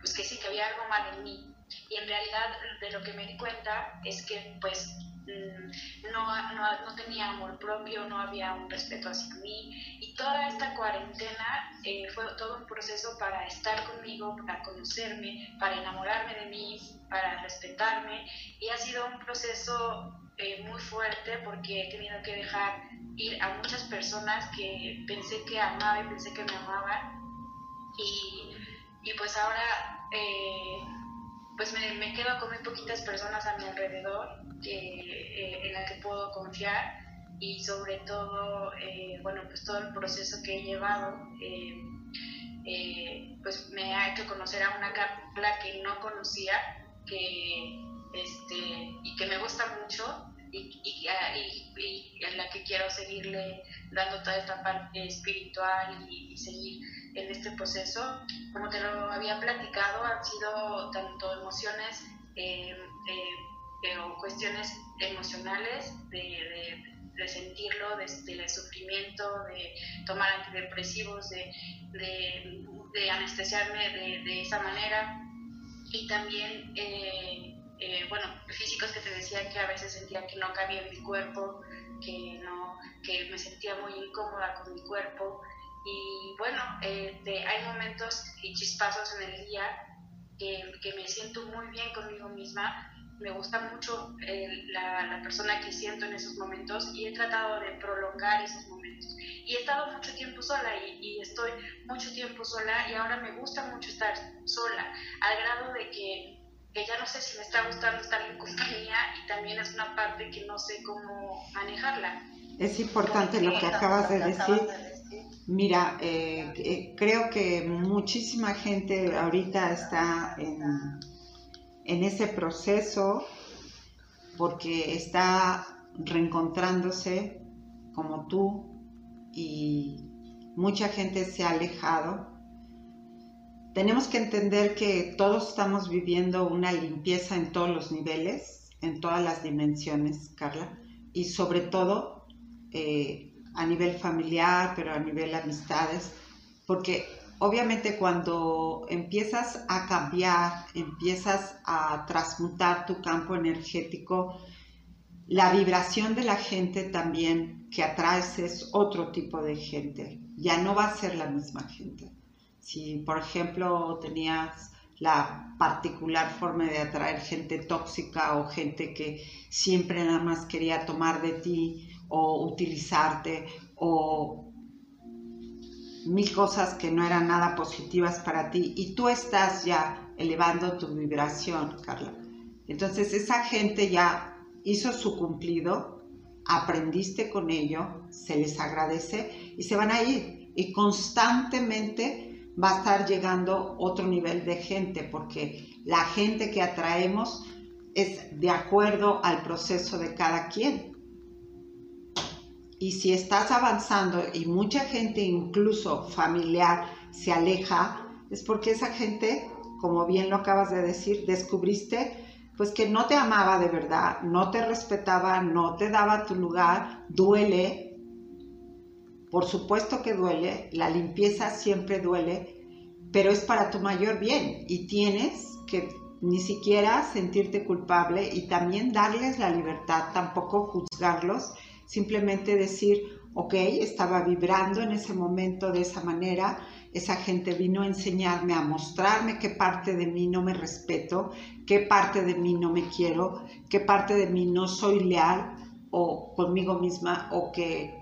[SPEAKER 4] pues que sí que había algo mal en mí. Y en realidad de lo que me di cuenta es que pues mm, no, no, no, tenía amor propio, no había un respeto hacia mí. Y toda esta cuarentena eh, fue todo un proceso para estar conmigo, para conocerme, para enamorarme de mí, para respetarme. Y ha sido un proceso eh, muy fuerte porque he tenido que dejar ir a muchas personas que pensé que amaba y pensé que me amaban. Y, y pues ahora... Eh, pues me, quedo con muy poquitas personas a mi alrededor eh, en las que puedo confiar y sobre todo, eh, bueno, pues todo el proceso que he llevado, eh, pues me ha hecho conocer a una Carla que no conocía, que, este, y que me gusta mucho y, y, y, en la que quiero seguirle dando toda esta parte espiritual y, seguir en este proceso. Como te lo había platicado, han sido tanto emociones eh, eh, o cuestiones emocionales de, de, sentirlo, de, sufrimiento, de tomar antidepresivos, de, de anestesiarme de, esa manera y también, eh, bueno, físicos que te decía que a veces sentía que no cabía en mi cuerpo, que, no, que me sentía muy incómoda con mi cuerpo, y bueno, este, hay momentos y chispazos en el día que, que, me siento muy bien conmigo misma. Me gusta mucho eh, la, la, persona que siento en esos momentos y he tratado de prolongar esos momentos. Y he estado mucho tiempo sola y, y estoy mucho tiempo sola y ahora me gusta mucho estar sola, al grado de que, que ya no sé si me está gustando estar en compañía y también es una parte que no sé cómo manejarla.
[SPEAKER 1] Es importante lo que acabas de decir Mira, eh, eh, creo que muchísima gente ahorita está en, ese proceso porque está reencontrándose como tú y mucha gente se ha alejado. Tenemos que entender que todos estamos viviendo una limpieza en todos los niveles, en todas las dimensiones, Carla, y sobre todo eh, a nivel familiar, pero a nivel amistades, porque obviamente cuando empiezas a cambiar, empiezas a transmutar tu campo energético, la vibración de la gente también que atraes es otro tipo de gente, ya no va a ser la misma gente. Si, por ejemplo, tenías la particular forma de atraer gente tóxica o gente que siempre nada más quería tomar de ti o utilizarte o mil cosas que no eran nada positivas para ti y tú estás ya elevando tu vibración, Carla. Entonces esa gente ya hizo su cumplido, aprendiste con ello, se les agradece y se van a ir y constantemente va a estar llegando otro nivel de gente porque la gente que atraemos es de acuerdo al proceso de cada quien. Y si estás avanzando y mucha gente, incluso familiar, se aleja, es porque esa gente, como bien lo acabas de decir, descubriste pues que no te amaba de verdad, no te respetaba, no te daba tu lugar, duele, por supuesto que duele, la limpieza siempre duele, pero es para tu mayor bien y tienes que ni siquiera sentirte culpable y también darles la libertad, tampoco juzgarlos simplemente decir, ok, estaba vibrando en ese momento de esa manera, esa gente vino a enseñarme, a mostrarme qué parte de mí no me respeto, qué parte de mí no me quiero, qué parte de mí no soy leal o conmigo misma o que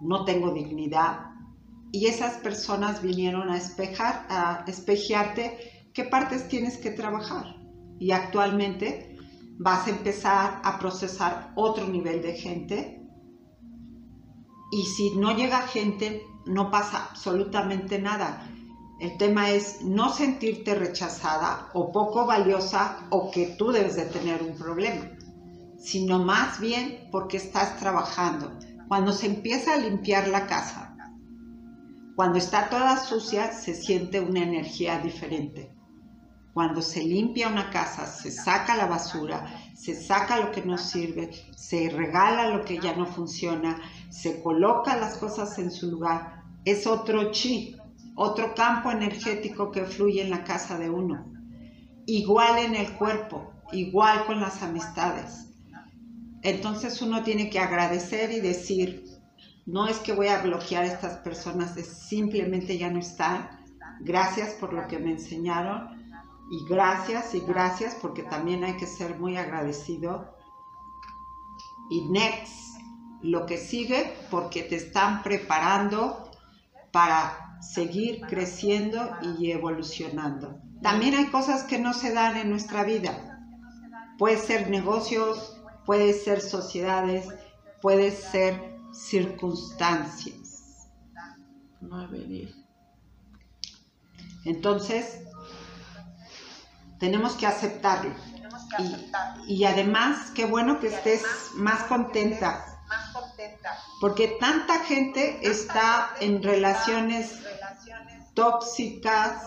[SPEAKER 1] no tengo dignidad. Y esas personas vinieron a espejar, a espejearte qué partes tienes que trabajar. Y actualmente vas a empezar a procesar otro nivel de gente y si no llega gente, no pasa absolutamente nada. El tema es no sentirte rechazada o poco valiosa o que tú debes de tener un problema, sino más bien porque estás trabajando. Cuando se empieza a limpiar la casa, cuando está toda sucia, se siente una energía diferente. Cuando se limpia una casa, se saca la basura, se saca lo que no sirve, se regala lo que ya no funciona, se coloca las cosas en su lugar. Es otro chi, otro campo energético que fluye en la casa de uno. Igual en el cuerpo, igual con las amistades. Entonces uno tiene que agradecer y decir, no es que voy a bloquear a estas personas, es simplemente ya no están. Gracias por lo que me enseñaron y gracias y gracias porque también hay que ser muy agradecido. Y next, lo que sigue porque te están preparando para seguir creciendo y evolucionando. También hay cosas que no se dan en nuestra vida. Puede ser negocios, puede ser sociedades, puede ser circunstancias.
[SPEAKER 3] No
[SPEAKER 1] tenemos que aceptarlo. Y, y además, qué bueno que estés más contenta, porque tanta gente está en relaciones tóxicas,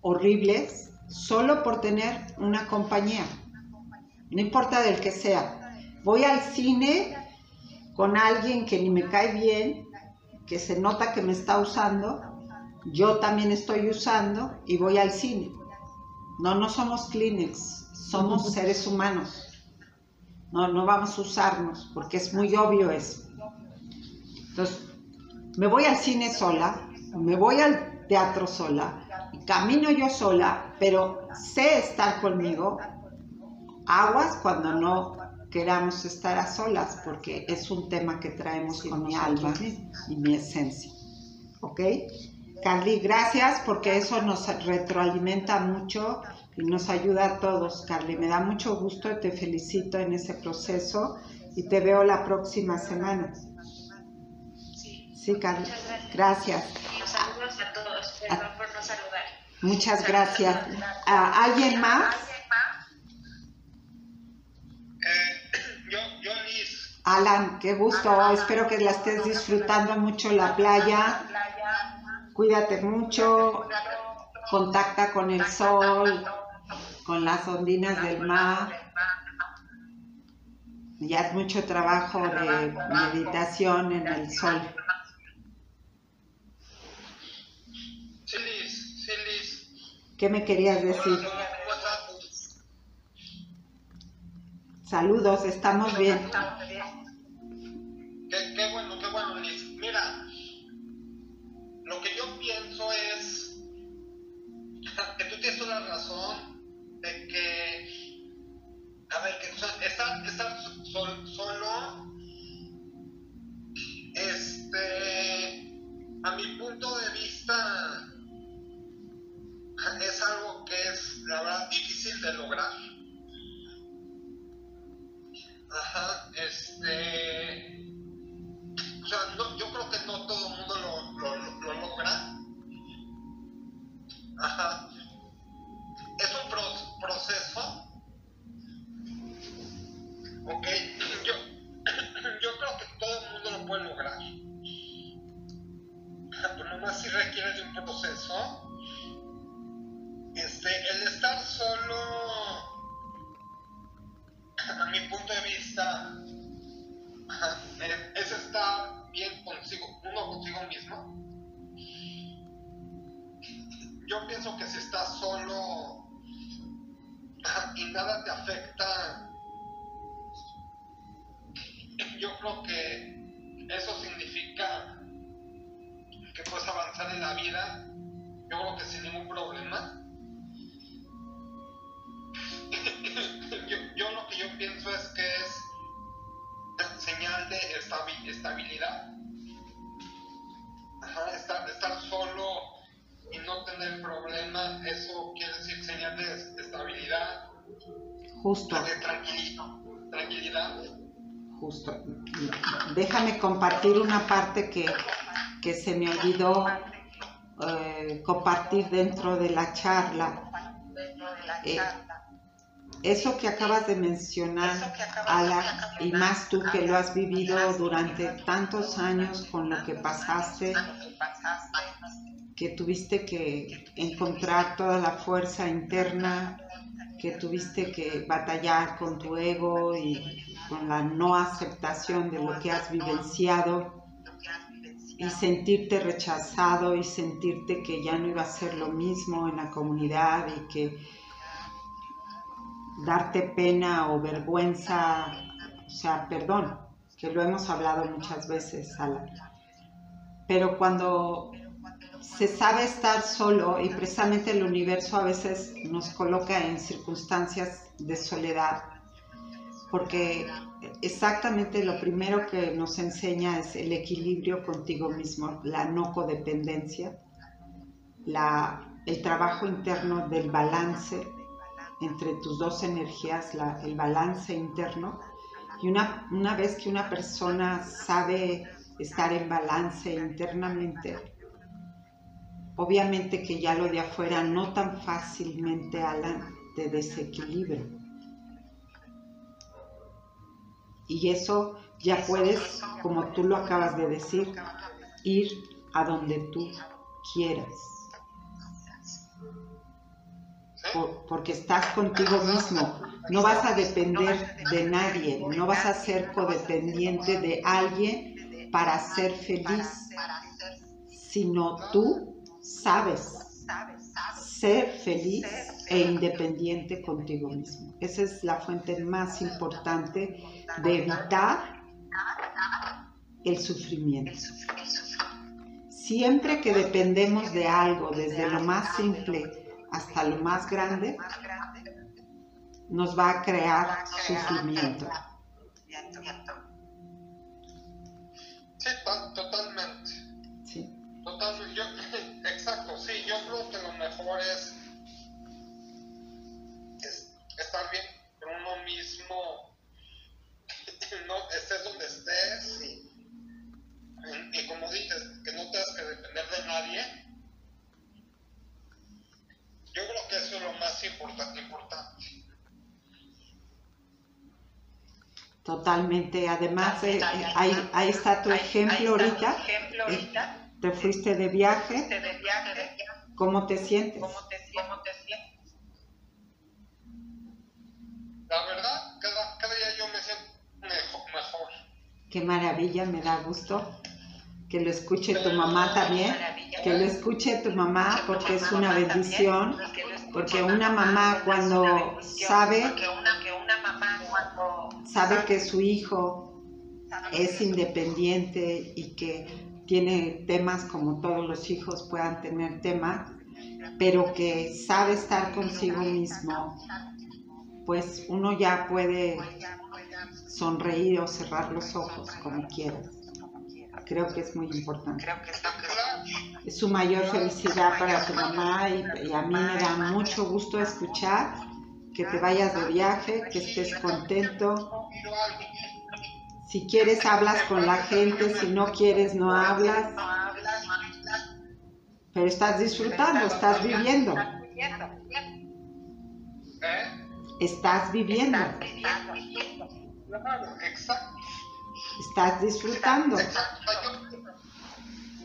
[SPEAKER 1] horribles, solo por tener una compañía. No importa del que sea. Voy al cine con alguien que ni me cae bien, que se nota que me está usando, yo también estoy usando y voy al cine. No, no somos Kleenex, somos seres humanos. No, no vamos a usarnos porque es muy obvio eso. Entonces, me voy al cine sola, me voy al teatro sola, y camino yo sola, pero sé estar conmigo. Aguas cuando no queramos estar a solas, porque es un tema que traemos con mi alma y mi esencia. ¿Ok? Carly, gracias porque eso nos retroalimenta mucho y nos ayuda a todos, Carly. Me da mucho gusto y te felicito en ese proceso y te veo la próxima semana.
[SPEAKER 4] Sí.
[SPEAKER 1] Carly.
[SPEAKER 4] Muchas
[SPEAKER 1] Gracias.
[SPEAKER 4] Y los saludos a todos. Perdón por no saludar.
[SPEAKER 1] Muchas gracias. ¿Alguien más?
[SPEAKER 5] Eh, <clears throat> yo, yo, Liz,
[SPEAKER 1] Alan, qué gusto. Espero que la estés disfrutando mucho la playa. Cuídate mucho. Contacta con el sol, con las ondinas del mar. Ya es mucho trabajo de meditación en el sol. ¿Qué me querías decir? Saludos, estamos bien.
[SPEAKER 5] Qué, qué bueno, qué bueno, Liz. Mira, lo que yo pienso es <laughs> que tú tienes toda la razón de que, a ver, que estar, estar sol- solo, este, a mi punto de vista, es algo que es, la verdad, difícil de lograr. Ajá, este, sea, no, yo creo que no todo el mundo lo, lo, lo- lo logra. Ajá. Es un pro- proceso. Ok. Yo, <clears throat> yo creo que todo el mundo lo puede lograr. Pero nomás si requiere de un proceso. Este, el estar solo, a mi punto de vista, es estar bien consigo, uno consigo mismo. Yo pienso que si estás solo y nada te afecta, yo creo que eso significa que puedes avanzar en la vida, yo creo que sin
[SPEAKER 1] Justo,
[SPEAKER 5] tranquilidad.
[SPEAKER 1] justo. Déjame compartir una parte que, que se me olvidó eh, compartir dentro de la charla. Eh, eso que acabas de mencionar, Ala, y más tú que lo has vivido durante tantos años con lo que pasaste, que tuviste que encontrar toda la fuerza interna, que tuviste que batallar con tu ego y con la no aceptación de lo que has vivenciado y sentirte rechazado y sentirte que ya no iba a ser lo mismo en la comunidad y que darte pena o vergüenza, o sea, perdón, que lo hemos hablado muchas veces, Sala. Pero cuando se sabe estar solo y precisamente el universo a veces nos coloca en circunstancias de soledad, porque exactamente lo primero que nos enseña es el equilibrio contigo mismo, la no codependencia, el trabajo interno del balance entre tus dos energías, el balance interno. Y una, una vez que una persona sabe estar en balance internamente, obviamente que ya lo de afuera no tan fácilmente habla de desequilibrio. Y eso ya puedes, como tú lo acabas de decir, ir a donde tú quieras porque estás contigo mismo. No vas a depender de nadie, no vas a ser codependiente de alguien para ser feliz, sino tú sabes ser feliz e independiente contigo mismo. Esa es la fuente más importante de evitar el sufrimiento. Siempre que dependemos de algo, desde lo más simple hasta lo más grande, nos va a crear sufrimiento.
[SPEAKER 5] Totalmente.
[SPEAKER 1] Además, eh, ahí, ahí, está tu ejemplo ahorita. Eh, te fuiste de viaje. ¿Cómo te sientes?
[SPEAKER 5] La verdad, cada, cada día yo me siento mejor.
[SPEAKER 1] Qué maravilla, me da gusto que lo escuche tu mamá también, que lo escuche tu mamá porque es una bendición, porque una mamá cuando sabe, sabe que su hijo es independiente y que tiene temas como todos los hijos puedan tener temas, pero que sabe estar consigo mismo, pues uno ya puede sonreír o cerrar los ojos como quieras creo que es muy importante. Es su mayor felicidad para tu mamá y, a mí me da mucho gusto escuchar que te vayas de viaje, que estés contento. Si quieres hablas con la gente, si no quieres no hablas. Pero estás disfrutando, estás viviendo. Estás viviendo. Estás disfrutando.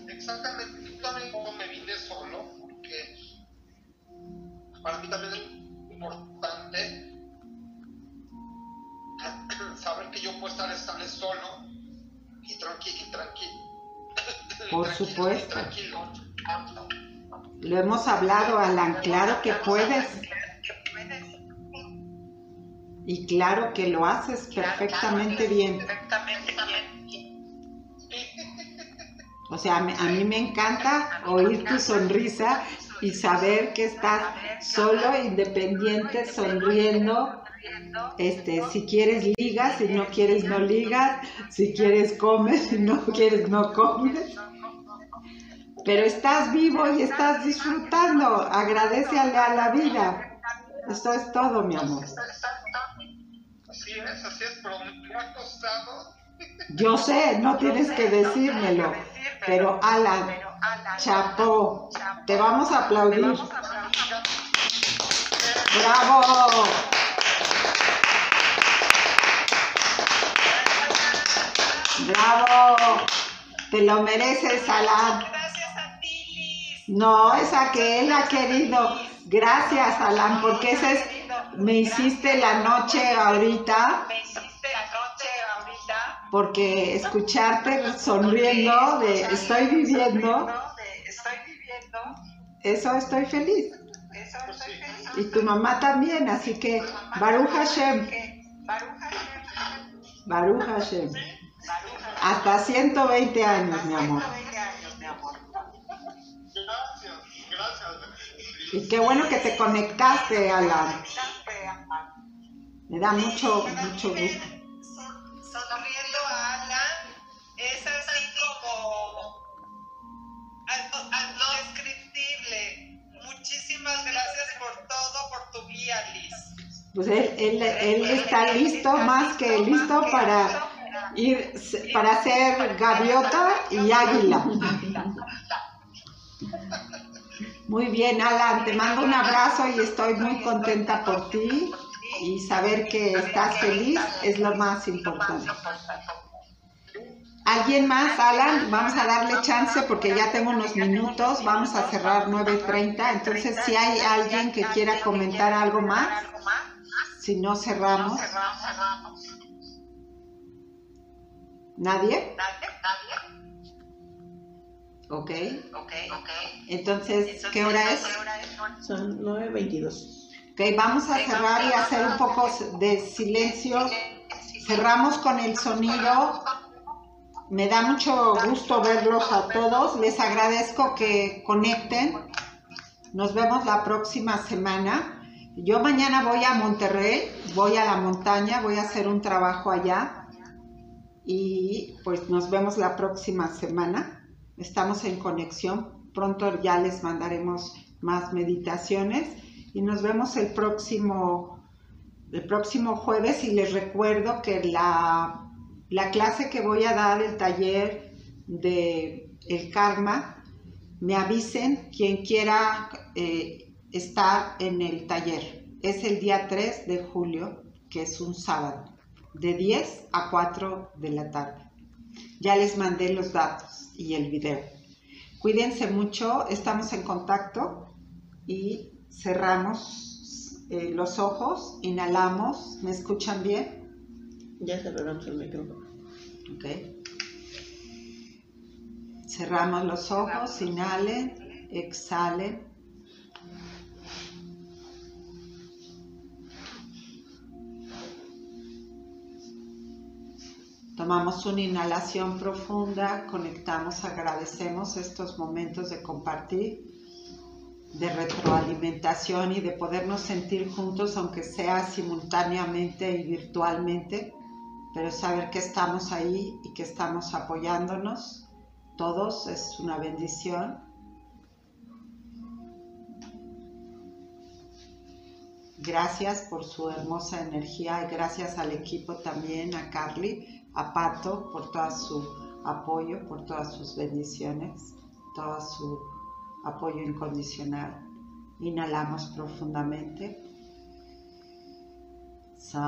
[SPEAKER 5] Exactamente. Yo también me vine solo porque para mí también importante <clears throat> saber que yo puedo estar estable solo y tranquilo y tranquilo.
[SPEAKER 1] Por supuesto. Lo hemos hablado, Alan, claro que puedes. Y claro que lo haces perfectamente bien. O sea, a mí me encanta oír tu sonrisa y saber que estás solo, independiente, sonriendo. Este, si quieres ligas, si no quieres no ligas, si quieres comes, si no quieres no comes. Pero estás vivo y estás disfrutando. Agradecele a la vida. Esto es todo, mi amor.
[SPEAKER 5] Así es, así es, pero me ha costado.
[SPEAKER 1] Yo sé, no tienes que decírmelo. Pero Alan, chapó, te vamos a aplaudir. ¡Bravo! ¡Bravo! Te lo mereces, Alan.
[SPEAKER 2] Gracias a ti, Liz.
[SPEAKER 1] No, esa que él ha querido. Gracias, Alan, porque esa es, me hiciste la noche ahorita, porque escucharte sonriendo de estoy viviendo,
[SPEAKER 2] de Estoy viviendo.
[SPEAKER 1] eso estoy feliz.
[SPEAKER 2] Eso estoy feliz.
[SPEAKER 1] Y tu mamá también, así que Baruch Hashem,
[SPEAKER 2] Baruch Hashem.
[SPEAKER 1] Hasta 120 años, mi amor.
[SPEAKER 2] 120 años, mi amor.
[SPEAKER 5] Gracias, gracias.
[SPEAKER 1] Y qué bueno que te conectaste, Alan. Me da mucho, mucho gusto.
[SPEAKER 2] Sonriendo a Alan, es así como algo indescriptible. Muchísimas gracias por todo, por tu guía, Liz.
[SPEAKER 1] Pues él, él, él está listo, más que listo para ir, para ser gaviota y águila. <laughs> Muy bien, Alan, te mando un abrazo y estoy muy contenta por ti y saber que estás feliz es lo más importante. ¿Alguien más, Alan? Vamos a darle chance porque ya tengo unos minutos, vamos a cerrar 9.30, entonces si hay alguien que quiera comentar algo más, si no cerramos. ¿Nadie? Ok. Entonces, ¿qué hora es?
[SPEAKER 3] Son 9.22.
[SPEAKER 1] Ok, vamos a cerrar y hacer un poco de silencio. Cerramos con el sonido. Me da mucho gusto verlos a todos. Les agradezco que conecten. Nos vemos la próxima semana. Yo mañana voy a Monterrey, voy a la montaña, voy a hacer un trabajo allá. Y pues nos vemos la próxima semana. Estamos en conexión. Pronto ya les mandaremos más meditaciones y nos vemos el próximo, el próximo jueves y les recuerdo que la, la clase que voy a dar, el taller de el karma, me avisen quien quiera eh, estar en el taller. Es el día 3 de julio, que es un sábado, de 10 a 4 de la tarde. Ya les mandé los datos y el video. Cuídense mucho, estamos en contacto y cerramos eh, los ojos, inhalamos, ¿me escuchan bien?
[SPEAKER 3] Ya cerramos el micrófono.
[SPEAKER 1] Ok. Cerramos los ojos, inhalen, exhalen. Tomamos una inhalación profunda, conectamos, agradecemos estos momentos de compartir, de retroalimentación y de podernos sentir juntos, aunque sea simultáneamente y virtualmente, pero saber que estamos ahí y que estamos apoyándonos todos es una bendición. Gracias por su hermosa energía y gracias al equipo también, a Carly, a Pato por todo su apoyo, por todas sus bendiciones, todo su apoyo incondicional. Inhalamos profundamente. Sa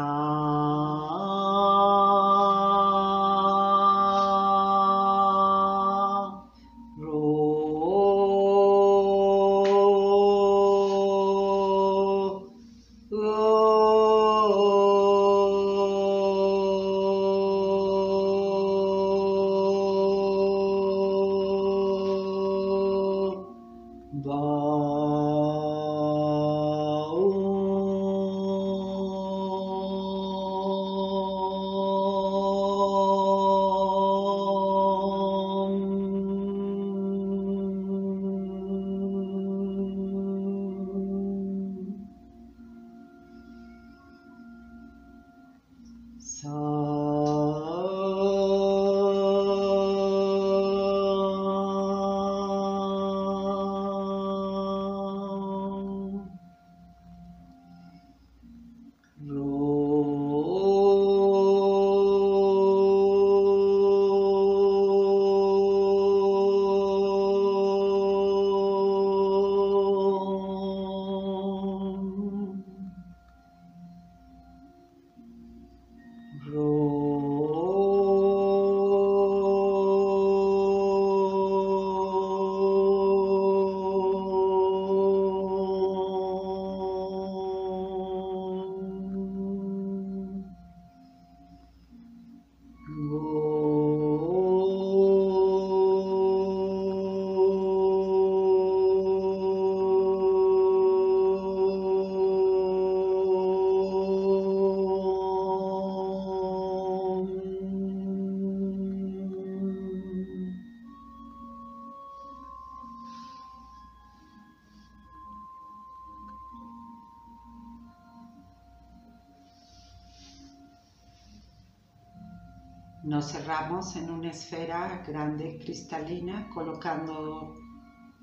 [SPEAKER 1] Nos cerramos en una esfera grande cristalina colocando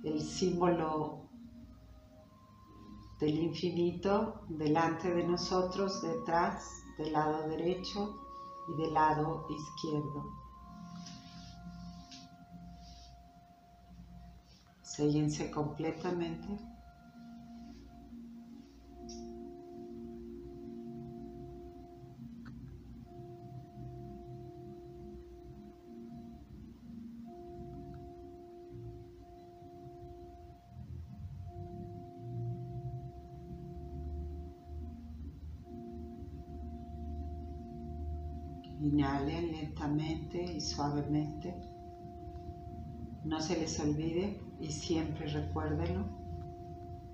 [SPEAKER 1] el símbolo del infinito delante de nosotros, detrás, del lado derecho y del lado izquierdo. Séllense completamente. Y suavemente. No se les olvide y siempre recuérdenlo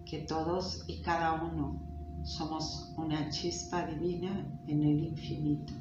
[SPEAKER 1] que todos y cada uno somos una chispa divina en el infinito.